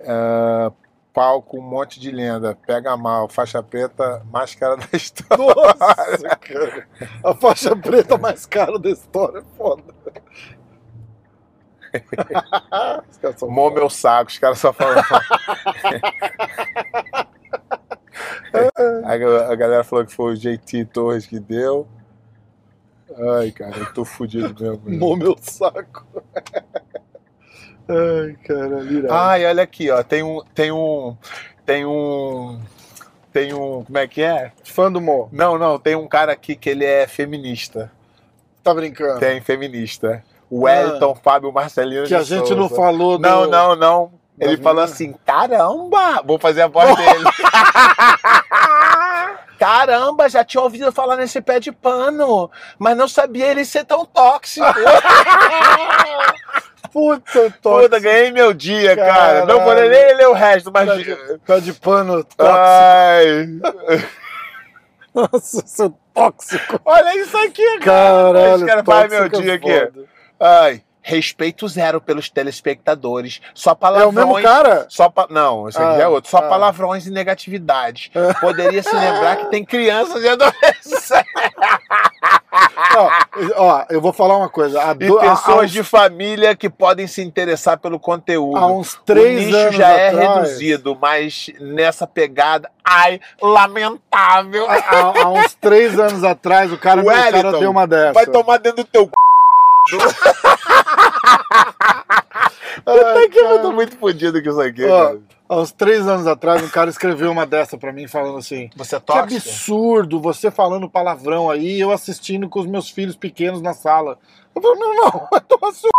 É, palco, um monte de lenda. Pega mal, faixa preta, mais cara da história. Nossa, cara. A faixa preta mais cara da história é foda. Mó meu saco, os caras só falam. a, ga- a galera falou que foi o JT Torres que deu. Ai, cara, eu tô fudido mesmo. Mó meu saco. Ai, cara, irado. Ai, olha aqui, ó. Tem um. Tem um. Tem um. Tem um. Como é que é? Fã do Mo. Não, não, tem um cara aqui que ele é feminista. Tá brincando? Tem feminista. O Wellington Fábio Marcelino Que a gente não falou do... Não, não, não. Ele falou meninas? assim: caramba! Vou fazer a voz dele. Caramba, já tinha ouvido falar nesse pé de pano, mas não sabia ele ser tão tóxico. Puta, Puta, tóxico. ganhei meu dia, cara. Não vou Caralho. nem ler o resto, mas. Pé de, pé de pano tóxico. Ai, Nossa, seu tóxico. olha isso aqui, cara. Caralho, cara faz meu é dia aqui. foda. Ai, respeito zero pelos telespectadores. Só É o palavrões. mesmo cara? Só pa... Não, esse aqui Ah, é outro. Só ah. palavrões e negatividade. Poderia se lembrar que tem crianças e adolescentes. Ó, eu vou falar uma coisa. E do- há pessoas uns, de família que podem se interessar pelo conteúdo. há uns o três nicho anos já é atrás, reduzido, mas nessa pegada, ai, lamentável. Há, há uns três anos atrás, o cara, O o cara Wellington deu uma dessa. Vai tomar dentro do teu c. Ai, eu tô muito fodido com isso aqui, Ó, cara. Há uns três anos atrás, um cara escreveu uma dessa pra mim, falando assim: Você é Que absurdo você falando palavrão aí, e eu assistindo com os meus filhos pequenos na sala. Eu falei, meu irmão, vai tomar seu.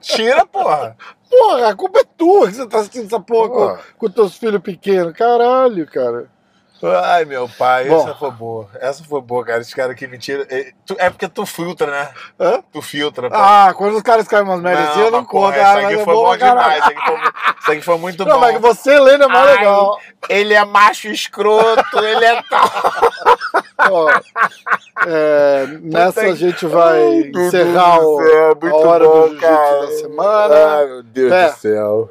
Tira, porra. Porra, a culpa é tua que você tá assistindo essa porra Porra. com, com teus filhos pequenos. Caralho, cara. Ai, meu pai, Bom. essa foi boa. Essa foi boa, cara. Esse cara que me tira. É, tu- é porque tu filtra, né? Hã? Tu filtra. pô. Ah, quando os caras caem umas merdas assim, eu não mas, conto. Isso Ah, aqui mas é foi bom demais. Isso aqui foi, mu- isso aqui foi muito Não, bom. mas que você lendo é mais Ai, legal. Ele é macho escroto, ele é tal. Ó, é, nessa Puta a gente vai Ai, encerrar o, céu, a hora bom, do cara. da semana. Ai, meu Deus É. do céu.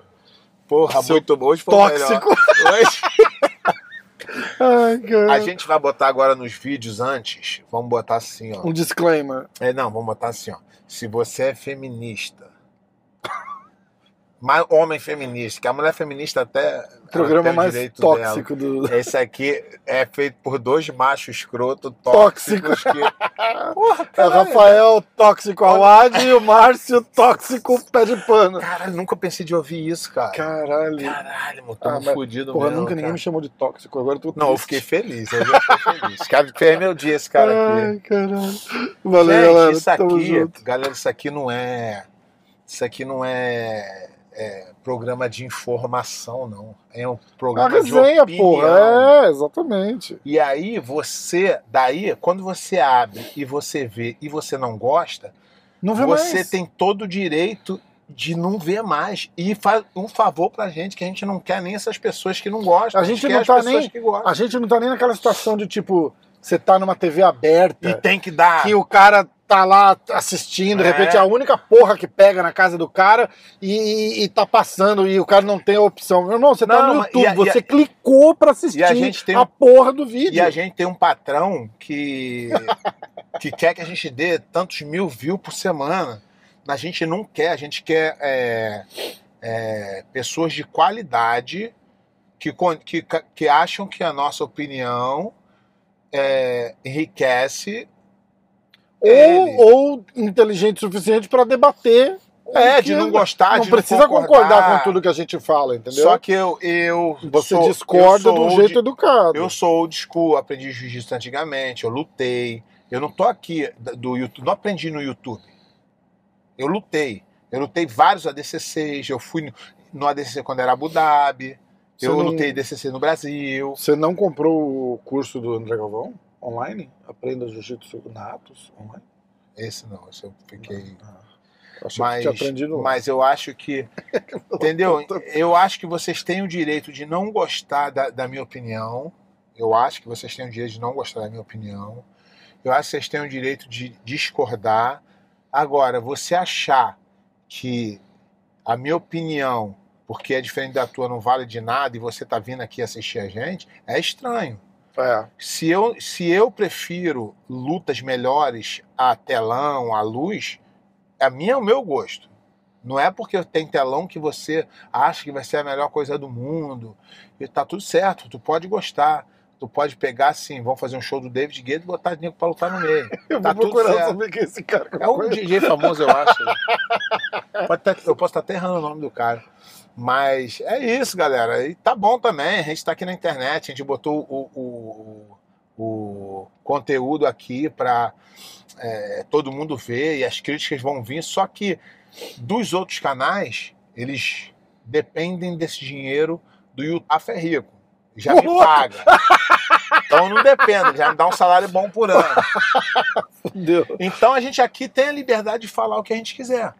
Porra, Seu muito bom. Hoje foi tóxico. melhor. Hoje- Ai, cara. A gente vai botar agora nos vídeos antes. Vamos botar assim, ó. Um disclaimer. É, não, vamos botar assim, ó. Se você é feminista. Homem feminista, que a mulher feminista até. programa mais direito tóxico do. dela. Esse aqui é feito por dois machos escroto tóxicos que. Porra, É o Rafael Tóxico Awad e o Márcio Tóxico Pé de Pano. Caralho, nunca pensei de ouvir isso, cara. Caralho. Caralho, mano, Ah, tamo mas, fudido Porra, mesmo. nunca ninguém cara. me chamou de tóxico. Agora eu tô Não, eu triste. fiquei feliz. Eu já fiquei feliz. Cara fez meu dia, esse cara aqui. Ai, caralho. Valeu, Gente, galera. isso aqui, galera, isso aqui não é. Isso aqui não é, é programa de informação, não. É um A programa de resenha, opinião. porra. É, exatamente. E aí você, daí, quando você abre e você vê e você não gosta, Não você mais. tem todo o direito de não ver mais. E faz um favor pra gente, que a gente não quer nem essas pessoas que não gostam. A gente quer não as tá nem-. A gente não tá nem naquela situação de tipo, você tá numa TV aberta E tem que dar. que o cara tá lá assistindo, de É. repente é a única porra que pega na casa do cara e, e tá passando e o cara não tem a opção. Irmão, você tá Não, no YouTube, a- você a- clicou pra assistir a gente tem a um- porra do vídeo. E a gente tem um patrão que, que quer que a gente dê tantos mil views por semana. A gente não quer, a gente quer é, é, pessoas de qualidade que, que, que acham que a nossa opinião é, enriquece ou, ou inteligente o suficiente pra debater. É, de não gostar, Não de precisa não concordar com tudo que a gente fala, entendeu? Só que eu, eu você sou- discorda eu de um jeito educado. Eu sou old school, aprendi jiu-jitsu antigamente, eu lutei. Eu não tô aqui do YouTube, não aprendi no YouTube. Eu lutei. Eu lutei vários ADCCs, eu fui no- no ADCC quando era Abu Dhabi, Você eu não- lutei DCC no Brasil. Você não comprou o curso do André Galvão online? Aprenda Jiu-Jitsu na Atos online? Esse não, esse eu fiquei. Eu achei Mas, aprendido. mas eu acho que. Entendeu? Eu acho que vocês têm o direito de não gostar da, da minha opinião. Eu acho que vocês têm o direito de não gostar da minha opinião. Eu acho que vocês têm o direito de discordar. Agora, você achar que a minha opinião, porque é diferente da tua, não vale de nada e você tá vindo aqui assistir a gente, é estranho. É. Se eu, se eu prefiro lutas melhores a telão, a luz, a minha é o meu gosto. Não é porque tem telão que você acha que vai ser a melhor coisa do mundo. E tá tudo certo, tu pode gostar. Tu pode pegar assim, vamos fazer um show do David Guetta e botar nego pra lutar no meio. Eu Tá vou tudo procurar certo. saber quem é esse cara. É um DJ famoso, eu acho. Pode tá- eu posso estar até errando o nome do cara. Mas é isso, galera. E tá bom também. A gente tá aqui na internet, a gente botou o, o, o conteúdo aqui para todo mundo ver e as críticas vão vir. Só que dos outros canais, eles dependem desse dinheiro do YouTube. A Fé Rico. Já me paga. Então não depende, já me dá um salário bom por ano. Então a gente aqui tem a liberdade de falar o que a gente quiser.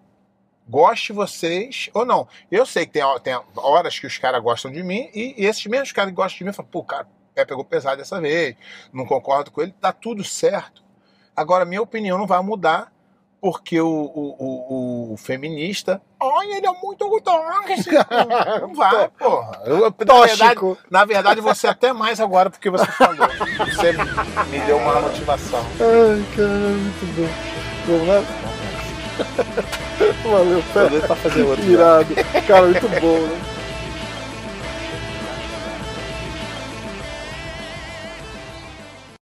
Goste vocês ou não. Eu sei que tem, tem horas que os caras gostam de mim e, e esses mesmos caras que gostam de mim falam, pô, cara, pé pegou pesado dessa vez, não concordo com ele, tá tudo certo. Agora, minha opinião não vai mudar porque o, o, o, o feminista, ai, ele é muito tóxico. Não vai, porra. Eu- na, verdade, na verdade, você até mais agora porque você falou. Você me deu uma motivação. Ai, cara, muito bom. Vamos lá? Valeu, doido pra fazer outro. Irado. Cara, muito bom, né?